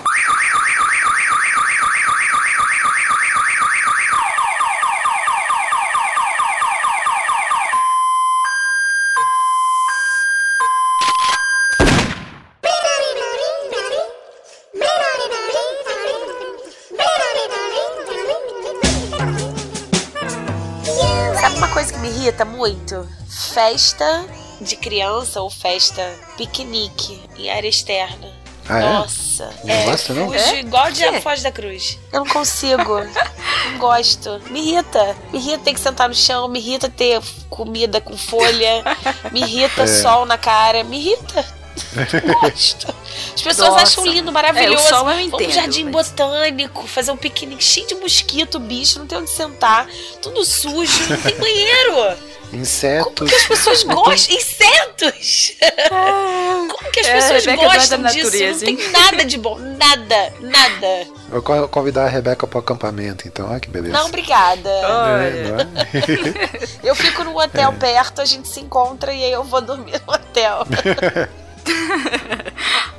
E: Festa de criança ou festa piquenique em área externa.
C: Ah, é?
E: Nossa.
C: Não
E: é,
C: gosta, não?
E: Fujo
D: É?
E: igual o
D: Por
E: diabo foge da cruz. Eu não consigo. não gosto. Me irrita. Me irrita ter que sentar no chão. Me irrita ter comida com folha. Me irrita
C: É.
E: sol na cara. Me irrita. Não gosto. As pessoas
D: Nossa.
E: acham lindo,
D: É, o
E: maravilhoso.
D: sol eu
E: Vamos
D: entendo,
E: no jardim
D: mas-
E: botânico, fazer um piquenique cheio de mosquito, bicho, não tem onde sentar, tudo sujo, não tem banheiro.
C: Insetos.
E: Como que as pessoas gostam? Insetos! Como que as
D: É,
E: pessoas
D: Rebeca é
E: gostam
D: da
E: disso? Não
D: natureza,
E: tem
D: hein?
E: nada de bom, nada, nada.
C: Vou co- convidar a Rebeca pro acampamento, então. Olha que beleza.
E: Não, obrigada.
C: É,
D: Olha.
C: não é?
E: Eu fico num hotel perto, a gente se encontra e aí eu vou dormir no hotel.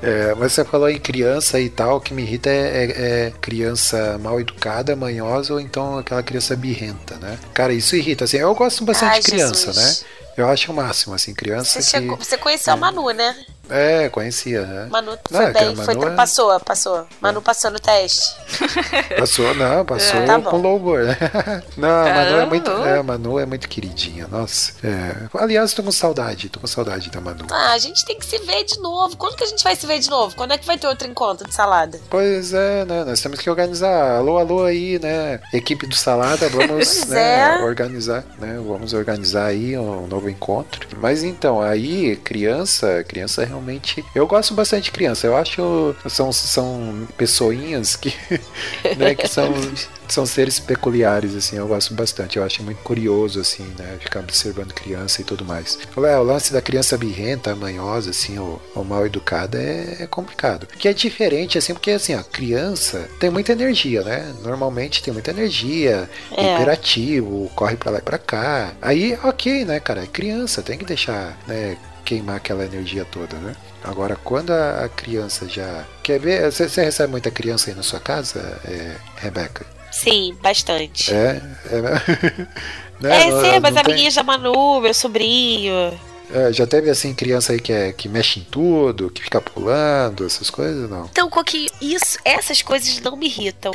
C: É, mas você falou em criança e tal, o que me irrita é, é- é criança mal educada, manhosa ou então aquela criança birrenta, né? Cara, isso irrita. Assim, eu gosto bastante
E: Ai,
C: de criança,
E: Jesus.
C: né? Eu acho o máximo, assim, criança
E: Você,
C: que.
E: chegou, você conheceu a Manu, né?
C: É, conhecia, né?
E: Manu
C: Não,
E: foi
C: é
E: bem, foi,
C: Manu é-
E: passou, passou. Manu passou no teste.
C: Passou, não, passou
E: É, tá
C: com louvor, né? Não, a Manu é muito, é, Manu é muito queridinha, nossa. É. Aliás, tô com saudade, tô com saudade da Manu.
E: Ah, a gente tem que se ver de novo. Quando que a gente vai se ver de novo? Quando é que vai ter outro encontro de salada?
C: Pois é, né? Nós temos que organizar. Alô, alô aí, né? Equipe do Salada, vamos né,
E: é.
C: organizar, né? Vamos organizar aí um novo encontro. Mas então, aí, criança, criança realmente. Eu gosto bastante de criança. Eu acho são, são pessoinhas que, né, que são. São seres peculiares, assim, eu gosto bastante. Eu acho muito curioso, assim, né? Ficar observando criança e tudo mais. Falei, é, o lance da criança birrenta, manhosa, assim, ou, ou mal educada é, é complicado. Que é diferente, assim, porque, assim, a criança tem muita energia, né? Normalmente tem muita energia,
E: É.
C: imperativo, corre pra lá e pra cá. Aí, ok, né, cara? É criança, tem que deixar, né? Queimar aquela energia toda, né? Agora, quando a, criança já. Quer ver? Você você recebe muita criança aí na sua casa, é, Rebeca?
E: Sim, bastante.
C: É, é, né?
E: É,
C: Não-
E: sim, mas
C: tem-
E: minha já Manu, meu sobrinho.
C: É, já teve assim criança aí que, é, que mexe em tudo, que fica pulando, essas coisas, não?
E: Então, Coquinho, isso, essas coisas não me irritam.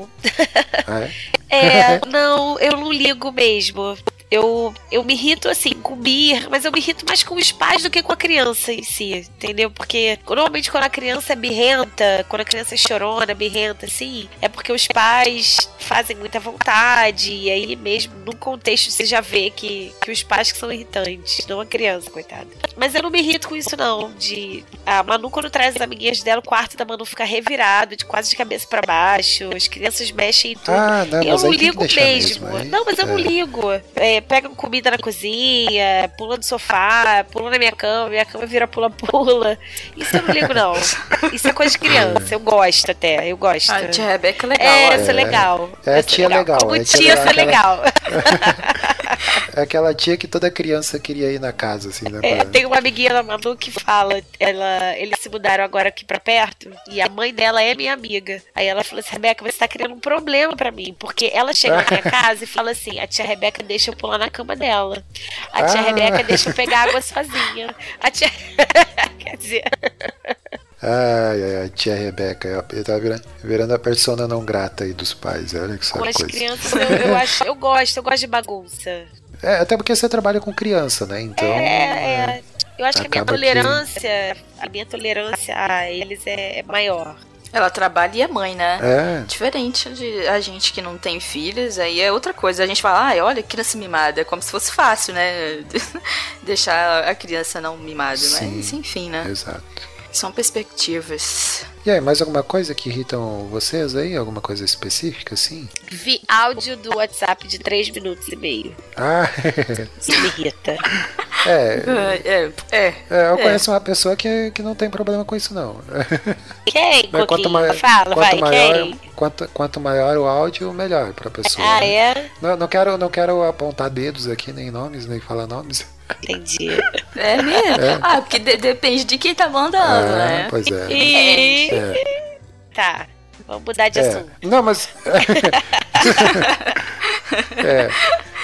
C: Ah, é?
E: É, não, eu não ligo mesmo. Eu, eu me irrito assim com o Mir, mas eu me irrito mais com os pais do que com a criança em si, entendeu? Porque normalmente quando a criança é birrenta, quando a criança é chorona, birrenta, assim, é porque os pais fazem muita vontade, e aí mesmo, num contexto, você já vê que, que os pais que são irritantes, não a criança, coitada. Mas eu não me irrito com isso, não. De. A Manu, quando traz as amiguinhas dela, o quarto da Manu fica revirado, de quase de cabeça para baixo, as crianças mexem em tudo.
C: Ah, não,
E: eu não ligo mesmo.
C: mesmo,
E: não, mas eu não
C: é.
E: ligo. É, pegam comida na cozinha, pula no sofá, pula na minha cama, minha cama vira pula-pula. Isso eu não ligo, não. Isso é coisa de criança. Eu gosto até, eu gosto.
D: A tia Rebeca é legal.
E: É,
D: olha.
E: essa é legal.
C: É,
E: Essa
C: tia legal,
E: Como
C: é tia
E: essa é legal.
C: É aquela tia que toda criança queria ir na casa, assim, né?
E: É, tem uma amiguinha da Manu que fala, ela, eles se mudaram agora aqui pra perto, e a mãe dela é minha amiga. Aí ela falou assim, Rebeca, você tá criando um problema pra mim, porque ela chega na minha casa e fala assim, a tia Rebeca deixa eu pular na cama dela. A tia
C: Ah.
E: Rebeca deixa eu pegar água sozinha. A tia... Quer dizer,
C: Ai, ai, ai, tia Rebeca, ele tá virando, virando a persona não grata aí dos pais, olha que
E: com as
C: coisa.
E: crianças eu, eu acho, eu gosto, eu gosto de bagunça.
C: É, até porque você trabalha com criança, né? Então.
E: é, é. Eu acho que a minha
C: acaba que-
E: tolerância, a minha tolerância a eles é, é maior.
D: Ela trabalha e é mãe, né?
C: É,
D: Diferente de a gente que não tem filhos, aí é outra coisa. A gente fala, ai, olha, criança mimada. É como se fosse fácil, né? Deixar a criança não mimada.
C: Sim.
D: Mas, enfim, né?
C: exato.
D: São perspectivas.
C: E aí, mais alguma coisa que irritam vocês aí? Alguma coisa específica, assim?
E: Vi áudio do WhatsApp de 3 minutos e meio.
C: Ah,
E: Isso me irrita.
C: é.
D: É, é.
C: é, eu
D: É.
C: conheço uma pessoa que, que não tem problema com isso, não.
E: Quem,
C: Mas
E: Coquinho?
C: mai-
E: Fala,
C: quanto
E: vai,
C: maior,
E: quem?
C: Quanto, quanto maior o áudio, melhor pra pessoa.
E: Ah,
C: né?
E: é?
C: Não, não quero, não quero apontar dedos aqui, nem nomes, nem falar nomes.
E: Entendi.
D: É mesmo? Ah, porque de- depende de quem tá mandando,
C: Ah,
D: né?
C: pois é.
E: E...
C: É.
E: Tá, vamos mudar de
C: É.
E: assunto.
C: Não, mas. é.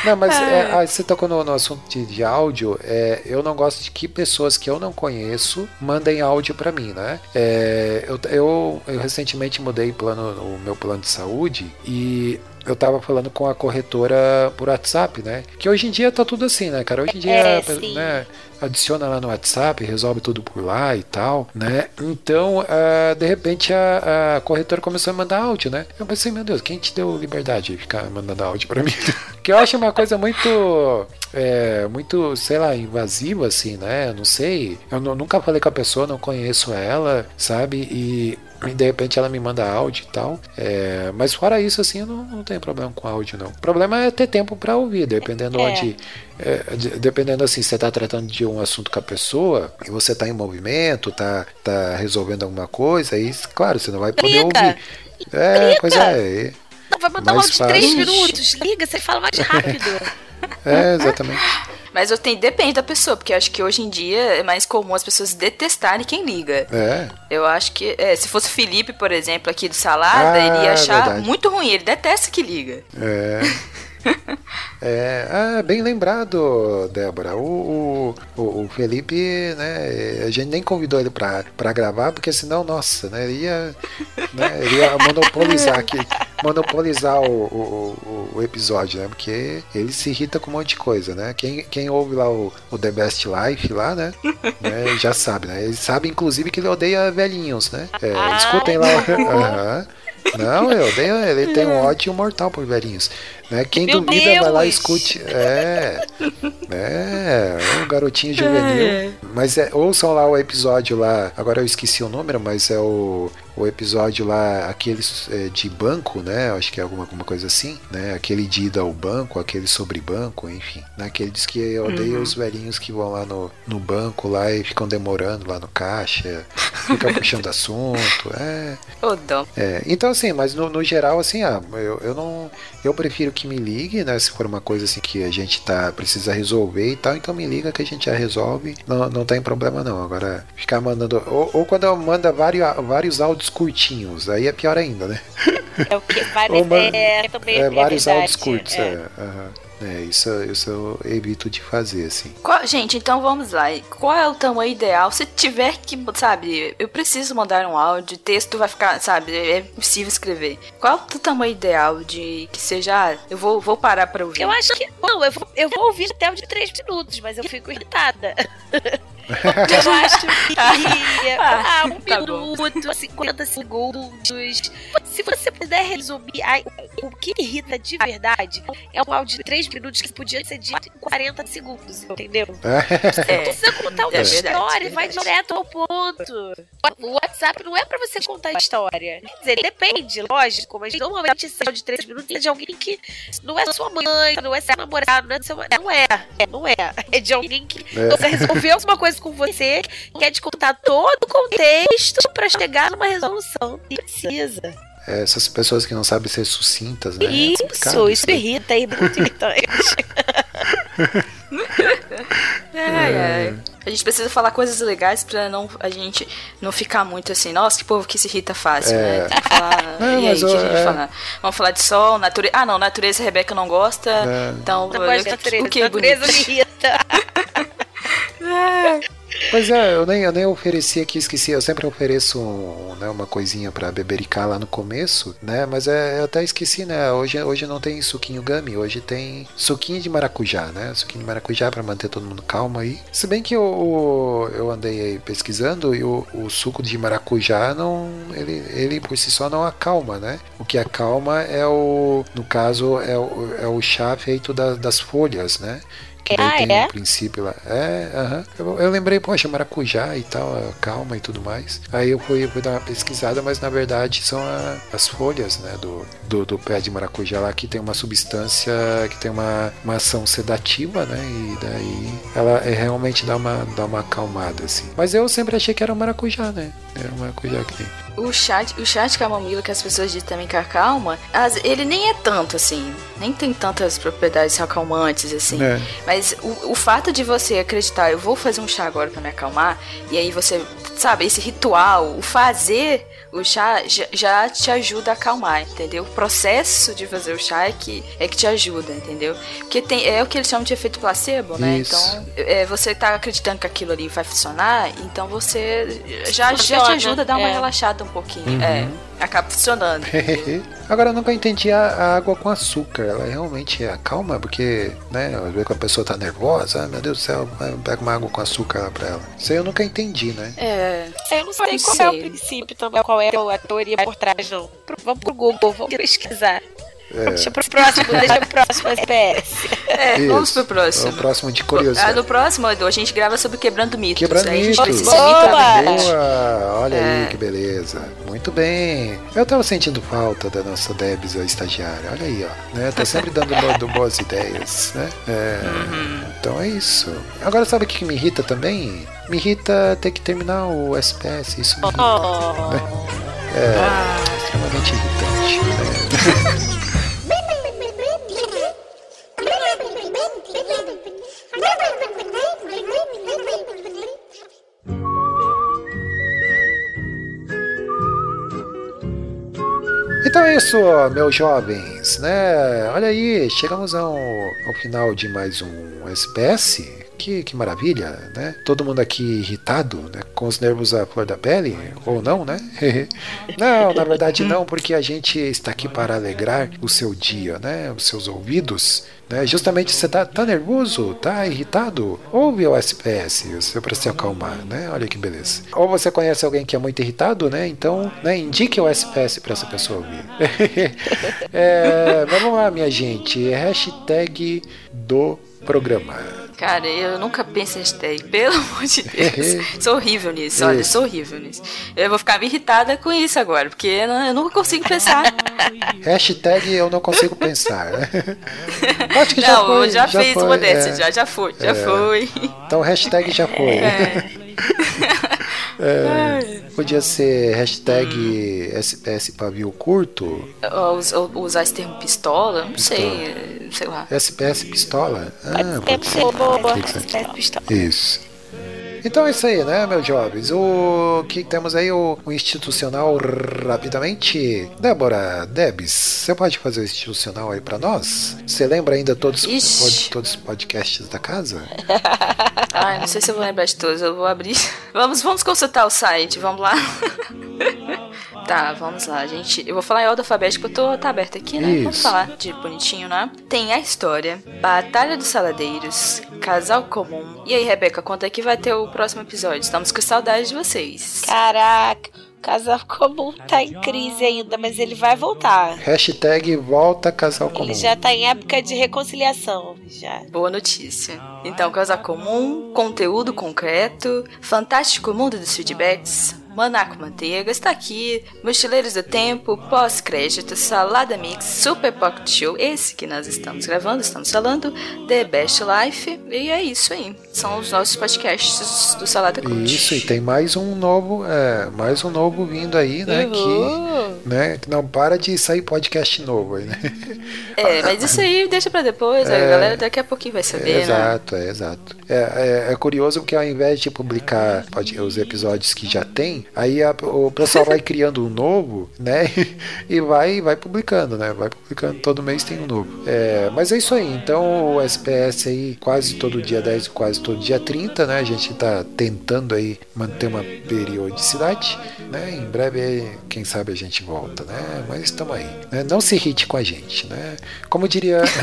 C: Não, mas é, ah, você tocou no, no assunto de, de áudio. É, eu não gosto de que pessoas que eu não conheço mandem áudio pra mim, né? É, eu, eu, eu recentemente mudei plano, o meu plano de saúde e eu tava falando com a corretora por WhatsApp, né? Que hoje em dia tá tudo assim, né, cara? Hoje em dia,
E: É,
C: né? Adiciona lá no WhatsApp, resolve tudo por lá e tal, né? Então, ah, de repente, a, a corretora começou a mandar áudio, né? Eu pensei, meu Deus, quem te deu liberdade de ficar mandando áudio pra mim? que eu acho uma coisa muito, é, muito, sei lá, invasiva, assim, né? Não sei. Eu nu- nunca falei com a pessoa, não conheço ela, sabe? E e de repente ela me manda áudio e tal. É, mas fora isso, assim, eu não, não tenho problema com áudio, não. O problema é ter tempo pra ouvir, dependendo
E: É.
C: onde. é, de- dependendo assim, você tá tratando de um assunto com a pessoa e você tá em movimento, tá, tá resolvendo alguma coisa, aí, claro, você não vai poder
E: Liga.
C: ouvir. É,
E: Liga.
C: pois é.
E: Não, vai mandar um áudio de 3
C: fácil.
E: minutos. Liga, você fala mais rápido.
C: É, exatamente.
D: Mas eu tenho, depende da pessoa, porque eu acho que hoje em dia é mais comum as pessoas detestarem quem liga.
C: É.
D: Eu acho que, é, se fosse o Felipe, por exemplo, aqui do Salada,
C: Ah,
D: ele ia achar
C: verdade.
D: muito ruim. Ele detesta que liga.
C: É. É, ah, bem lembrado, Débora. O, o, o- Felipe, né? A gente nem convidou ele pra, pra gravar, porque senão, nossa, né? Ele ia, né, ele ia monopolizar aqui, monopolizar o, o, o- episódio, né? Porque ele se irrita com um monte de coisa, né? Quem, quem ouve lá o, o The Best Life lá, né? né, Já sabe, né? Ele sabe, inclusive, que ele odeia velhinhos, né? É,
E: Ah,
C: escutem lá. Aham. Não, eu odeio, ele tem um ódio mortal por velhinhos. Né? Quem
E: Meu
C: duvida vai lá e
E: Deus!
C: escute. É, é, um garotinho juvenil. Mas é, ouçam lá o episódio lá, agora eu esqueci o número, mas é o, o episódio lá, aqueles é, de banco, né? Acho que é alguma, alguma coisa assim, né? Aquele de ida ao banco, aquele sobre banco, enfim. Né? Que ele diz que odeia os velhinhos que vão lá no, no banco lá e ficam demorando lá no caixa, ficam puxando assunto. É, é, então assim, mas no, no geral, assim, ah, eu, eu não. Eu prefiro que me ligue, né? Se for uma coisa assim que a gente tá, precisa resolver e tal, então me liga que a gente já resolve. Não, não tem problema não. Agora, ficar mandando. Ou, ou quando eu manda vários, vários áudios curtinhos, aí é pior ainda, né?
E: É o que? Vários,
C: uma-
E: é, também
C: É, vários áudios curtos.
E: é.
C: É. É, isso, isso eu evito de fazer, assim.
D: Qual- gente, então vamos lá. Qual é o tamanho ideal? Se tiver que, sabe, eu preciso mandar um áudio, o texto vai ficar, sabe, é impossível escrever. Qual é o tamanho ideal de que seja, ah, eu vou, vou parar pra ouvir?
E: Eu acho que. Não, eu vou, eu vou ouvir até o de 3 minutos, mas eu fico irritada. eu acho que. Ah, um
D: Tá bom.
E: minuto, 50 segundos. Se você puder resumir. ai, o que irrita de verdade é um áudio de 3 minutos que podia ser dito em 40 segundos, entendeu?
D: É.
E: Não precisa contar uma
D: É verdade,
E: história, vai
D: verdade.
E: direto ao ponto. O WhatsApp não é pra você contar história. Quer dizer, depende, lógico, mas normalmente esse áudio de 3 minutos é de alguém que não é sua mãe, não é seu namorado, não é seu. Não é, é, não é. É de alguém que
C: É.
E: você resolveu alguma coisa com você, quer te contar todo o contexto pra chegar numa resolução. E precisa.
C: É, Essas pessoas que não sabem ser sucintas, né? É
E: Isso,
C: complicado
E: isso
C: aí.
E: irrita, é muito irritante.
D: Ai, ai. A gente precisa falar coisas legais pra não, a gente não ficar muito assim, nossa, que povo que se irrita fácil,
C: É.
D: né? Tem que falar,
C: Não,
D: e aí, o que a gente
C: é.
D: falar? Vamos falar de sol, natureza. Ah, não, natureza a Rebeca não gosta.
C: É.
D: Então,
E: Não gosto de
D: eu-
E: natureza.
D: o que é
E: natureza
D: bonito?
E: me irrita.
C: Pois é, eu nem, eu nem ofereci aqui, esqueci. Eu sempre ofereço um, né, uma coisinha pra bebericar lá no começo, né? Mas é, eu até esqueci, né? Hoje, hoje não tem suquinho gummy, hoje tem suquinho de maracujá, né? Suquinho de maracujá pra manter todo mundo calmo aí. Se bem que eu, eu andei aí pesquisando e o, o suco de maracujá não. Ele, ele por si só não acalma, né? O que acalma é o. No caso, é o, é o chá feito da- das folhas, né? Que daí
E: Ah,
C: tem
E: é?
C: um princípio lá. É, aham. Eu, eu lembrei, poxa, maracujá e tal, calma e tudo mais. Aí eu fui, fui dar uma pesquisada, mas na verdade são a- as folhas, né, do, do, do pé de maracujá lá, que tem uma substância, que tem uma, uma ação sedativa, né, e daí ela é, realmente dá uma, dá uma acalmada, assim. Mas eu sempre achei que era o maracujá, né, era o maracujá que tem.
D: O chá, de- o chá de camomila que as pessoas dizem também que acalma, as- ele nem é tanto assim, nem tem tantas propriedades acalmantes assim.
C: É.
D: Mas o, o fato de você acreditar, eu vou fazer um chá agora pra me acalmar, e aí você, sabe, esse ritual, o fazer o chá já, já te ajuda a acalmar, entendeu? O processo de fazer o chá é que, é que te ajuda, entendeu? Porque tem, é o que eles chamam de efeito placebo, né?
C: Isso.
D: Então, é, você tá acreditando que aquilo ali vai funcionar, então você já, já te ajuda a dar uma
E: é.
D: relaxada um pouquinho. É, acaba funcionando.
C: Agora eu nunca entendi a, a água com açúcar. Ela realmente acalma, porque, né, às vezes quando a pessoa tá nervosa, ah, meu Deus do céu, pega uma água com açúcar lá pra ela. Isso aí eu nunca entendi, né?
D: É,
E: Eu não sei
D: Não
E: qual é o princípio também, qual é a teoria por trás, não. Vamos pro Google, vamos pesquisar. Deixa pro próximo, deixa pro próximo SPS.
D: é vamos pro próximo.
C: O próximo de
D: Ah,
C: curiosidade.
D: no próximo, Edu, a gente grava sobre quebrando mitos.
C: Quebrando
D: Aí a gente
C: mitos.
E: Boa!
C: Boa! Olha
D: É.
C: aí que beleza. Muito bem. Eu tava sentindo falta da nossa Debs, a estagiária. Olha aí, ó. Né? Tá sempre dando bo- do boas ideias, né? É,
D: Uhum.
C: Então é isso. Agora sabe o que me irrita também? Me irrita ter que terminar o SPS. Isso me irrita.
E: Oh.
C: É extremamente irritante. né? isso, meus jovens, né? Olha aí, chegamos ao, ao final de mais um SPS. Que, que maravilha, né? Todo mundo aqui irritado, né? Com os nervos à flor da pele, ou não, né? não, na verdade não, porque a gente está aqui para alegrar o seu dia, né? Os seus ouvidos, né? Justamente você tá, tá nervoso, tá irritado? Ouve o SPS, para se acalmar, né? Olha que beleza. Ou você conhece alguém que é muito irritado, né? Então, né? Indique o SPS para essa pessoa ouvir. É, vamos lá, minha gente. Hashtag do programa.
D: Cara, eu nunca penso em hashtag, pelo amor de Deus. sou horrível nisso, olha, sou horrível nisso. Eu vou ficar me irritada com isso agora, porque eu não- eu nunca consigo pensar.
C: Hashtag eu não consigo pensar. né? Acho que já
D: não,
C: foi.
D: eu já, fiz
C: foi,
D: uma dessas,
C: é.
D: já, já foi, já foi.
C: Então hashtag já foi.
D: É.
C: É, podia ser hashtag SPS pavio curto,
D: Ou ou usar esse termo pistola, não sei, sei lá.
C: SPS pistola. Ah, pode
E: ser boa,
C: ser.
E: espécie pistola.
C: Isso. Então é isso aí, né, meus jovens? O que temos aí? O, o institucional rapidamente. Débora, Debs, você pode fazer o institucional aí pra nós? Você lembra ainda todos, todos os podcasts da casa?
D: Ai, não sei se eu vou lembrar de todos, eu vou abrir. Vamos, vamos consultar o site, vamos lá. Tá, vamos lá, gente. Eu vou falar em ordem alfabética, eu tô tá aberto aqui, né? Vamos
C: Isso.
D: falar de bonitinho, né? Tem a história, Batalha dos Saladeiros, Casal Comum. E aí, Rebeca, é que vai ter o próximo episódio? Estamos com saudade de vocês.
E: Caraca, o casal comum tá em crise ainda, mas ele vai voltar.
C: Hashtag volta casal comum.
E: Ele já tá em época de reconciliação. Já.
D: Boa notícia. Então, Casal Comum, conteúdo concreto, Fantástico Mundo dos Feedbacks, Manaco Manteiga está aqui, Mochileiros do Tempo, pós-crédito, Salada Mix, Super Pocket Show, esse que nós estamos gravando, estamos falando, The Best Life, e é isso aí. São os nossos podcasts do Salada Cult.
C: Isso, e tem mais um novo, é, mais um novo vindo aí, né? Que né, que não para de sair podcast novo aí, né?
D: É, mas isso aí deixa pra depois, a galera daqui a pouquinho vai saber, né?
C: exato, é exato. É, é, é curioso porque ao invés de publicar os episódios que já tem, aí a- o pessoal vai criando um novo, né? E vai, vai publicando, né? Vai publicando, todo mês tem um novo. É, mas é isso aí, então o SPS aí quase todo dia 10 e quase todo dia 30, né? A gente tá tentando aí manter uma periodicidade, né? Em breve, quem sabe a gente volta, né? Mas estamos aí. né? Não se irrite com a gente, né? Como diria.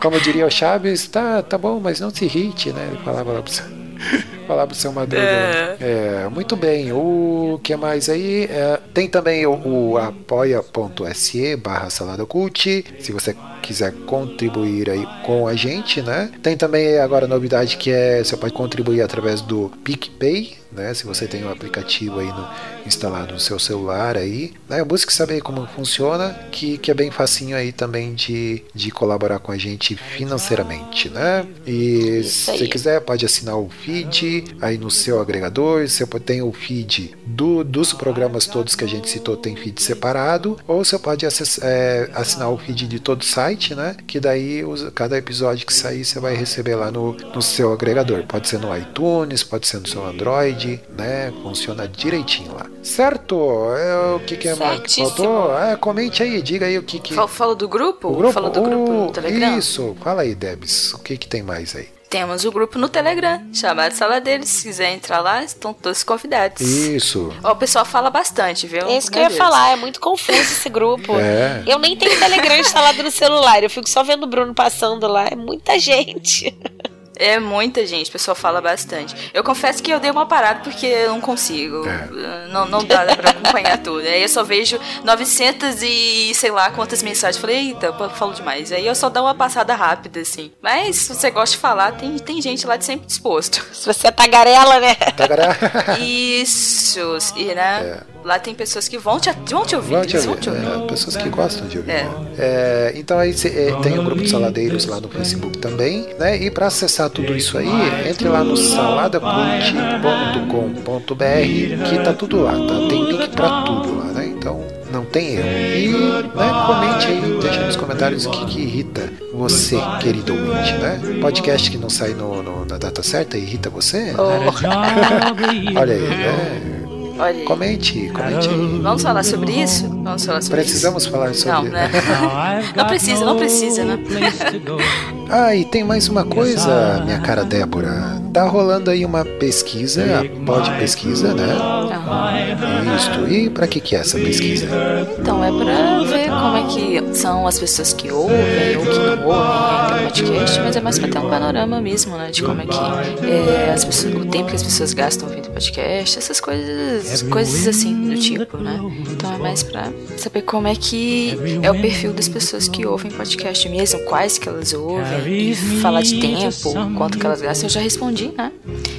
C: Como diria o Chaves, tá, tá bom, mas não se irrite, né? Ele falava pro seu, falava pro seu Madruga. né? É, muito bem. O que mais aí? É, tem também o, o apoia.se barra salada cult, se você quiser contribuir aí com a gente, né? Tem também agora a novidade que é você pode contribuir através do PicPay, né? Se você tem um aplicativo aí no- instalado no seu celular aí, né? Busque saber como funciona, que, que é bem facinho aí também de, de colaborar com a gente financeiramente, né? E se
E: aí.
C: quiser pode assinar o feed aí no seu agregador, você tem o feed do, dos programas todos que a gente citou, tem feed separado, ou você pode acess- é, assinar o feed de todo o site, né? Que daí os- cada episódio que sair você vai receber lá no, no seu agregador. Pode ser no iTunes, pode ser no seu Android, né? Funciona direitinho lá. Certo? É, o que, que é mais faltou? É, comente aí, diga aí o que que.
D: Fala, fala do grupo?
C: O grupo?
D: Fala do grupo
C: Oh,
D: no Telegram?
C: Isso, fala aí, Debs. O que que tem mais aí?
D: Temos o grupo no Telegram, chamado Saladeiros. Se quiser entrar lá, estão todos convidados.
C: Isso.
D: Ó, o pessoal fala bastante, viu?
E: É isso que
D: Meu
E: eu ia
D: Deus.
E: falar, é muito confuso esse grupo.
C: É.
E: Eu nem tenho Telegram instalado no celular, eu fico só vendo o Bruno passando lá, é muita gente.
D: É muita gente, o pessoal fala bastante. Eu confesso que eu dei uma parada porque eu não consigo.
C: É.
D: Não, não dá pra acompanhar tudo. Aí eu só vejo 900 e sei lá quantas mensagens. Falei, eita, falo demais. Aí eu só dou uma passada rápida, assim. Mas se você gosta de falar, tem, tem gente lá de sempre disposto.
E: Se você é tagarela, né?
C: Tagará.
D: Isso, e né? Lá tem pessoas que vão te, vão te ouvir.
C: É. Vão te ouvir.
D: vão te ouvir.
C: É, pessoas que gostam de ouvir.
D: É.
C: né? É, então aí cê, é, tem o grupo de saladeiros lá no Facebook também, né? E para acessar tudo isso aí, entre lá no saladacult.com.br que tá tudo lá, tá? Tem link para tudo lá, né? Então não tem erro. E né, comente aí, deixa nos comentários o que, que irrita você, querido ouvinte, né? Podcast que não sai no, no- na data certa irrita você? Olha aí, né?
D: Olha.
C: Comente, comente aí.
D: Vamos falar sobre isso? Vamos falar sobre
C: Precisamos
D: isso.
C: falar sobre
D: Não, né? Não precisa, não precisa, né?
C: Ah, e tem mais uma coisa, minha cara Débora. Tá rolando aí uma pesquisa, a Pod Pesquisa, né?
D: Aham.
C: Isto. E pra que que é essa pesquisa?
D: Então, é pra ver como é que são as pessoas que ouvem ou que não ouvem ainda o podcast, mas é mais pra ter um panorama mesmo, né? De como é que é, as pessoas, o tempo que as pessoas gastam ouvindo podcast, essas coisas, coisas assim do tipo, né? Então é mais pra saber como é que é o perfil das pessoas que ouvem podcast mesmo, quais que elas ouvem, e falar de tempo, quanto que elas gastam, eu já respondi, né?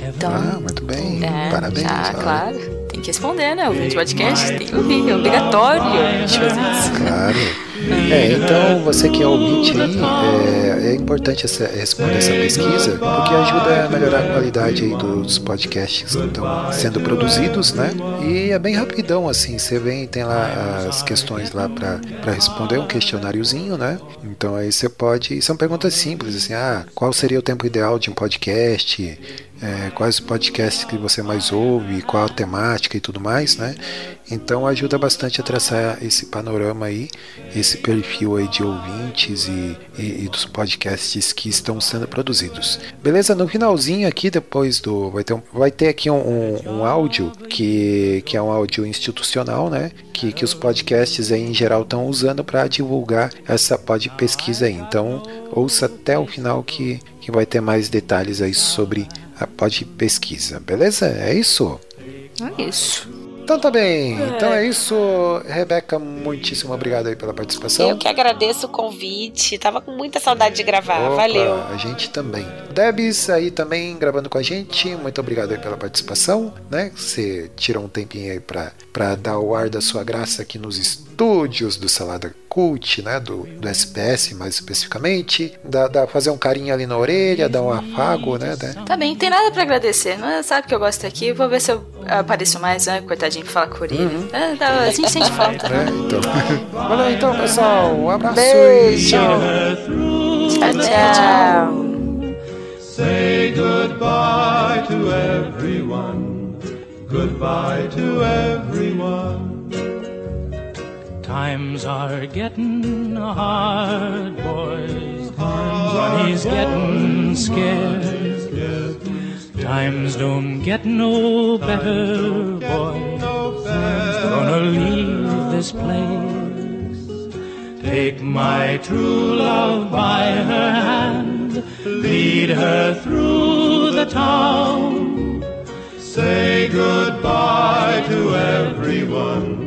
D: Então,
C: Ah, muito bem.
D: é,
C: Parabéns.
D: já,
C: olha.
D: claro. Tem que responder, né? Ouvinte de podcast, tem que ouvir. É obrigatório a gente fazer isso.
C: Claro. É, então você que é ouvinte aí, é, é importante essa, responder essa pesquisa, porque ajuda a melhorar a qualidade aí dos podcasts que estão sendo produzidos, né? E é bem rapidão, assim, você vem, tem lá as questões lá para responder, um questionáriozinho, né? Então aí você pode, são perguntas simples, assim, ah, qual seria o tempo ideal de um podcast? É, quais podcasts que você mais ouve, qual a temática e tudo mais, né? Então ajuda bastante a traçar esse panorama aí, esse perfil aí de ouvintes e, e, e dos podcasts que estão sendo produzidos. Beleza? No finalzinho aqui, depois do. Vai ter, um, vai ter aqui um, um, um, áudio que, que é um áudio institucional, né? Que, que os podcasts aí em geral estão usando para divulgar essa pod pesquisa aí. Então ouça até o final que, que vai ter mais detalhes aí sobre a pod pesquisa. Beleza? É isso?
D: É isso.
C: Então tá bem. É. Então é isso. Rebeca, muitíssimo obrigado aí pela participação.
E: Eu que agradeço o convite. Tava com muita saudade de gravar. Opa, Valeu.
C: A gente também. Debs aí também gravando com a gente. Muito obrigado aí pela participação, né? Você tirou um tempinho aí pra, pra dar o ar da sua graça aqui nos estúdios do Salada Cult, né? Do, do SPS mais especificamente. Dá, dá fazer um carinho ali na orelha, dar um afago, né?
D: Tá bem, tem nada para agradecer. Não é? sabe que eu gosto aqui. Vou ver se eu apareço mais, né? Coitadinho que fala com ele. Uhum. É, dá, a gente sente falta.
C: É, então. Valeu então, pessoal. Um abraço.
D: Beijo. Tchau, tchau.
G: Say goodbye to everyone. Goodbye to everyone. Times are getting hard, boys. Money's getting scarce. Times don't get no better, boys. Gonna leave this place. Take my true love by her hand, lead her through the town. Say goodbye to everyone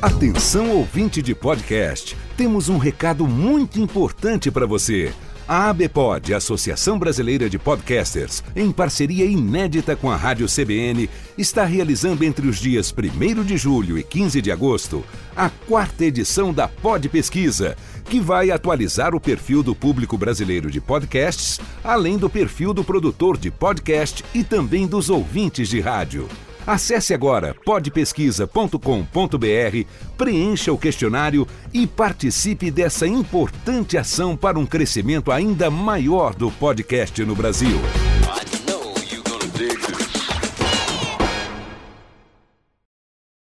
H: Atenção ouvinte de podcast, temos um recado muito importante para você. A ABPOD, Associação Brasileira de Podcasters, em parceria inédita com a Rádio CBN, está realizando entre os dias 1 de julho e 15 de agosto a quarta edição da Pod Pesquisa, que vai atualizar o perfil do público brasileiro de podcasts, além do perfil do produtor de podcast e também dos ouvintes de rádio. Acesse agora podpesquisa.com.br, preencha o questionário e participe dessa importante ação para um crescimento ainda maior do podcast no Brasil.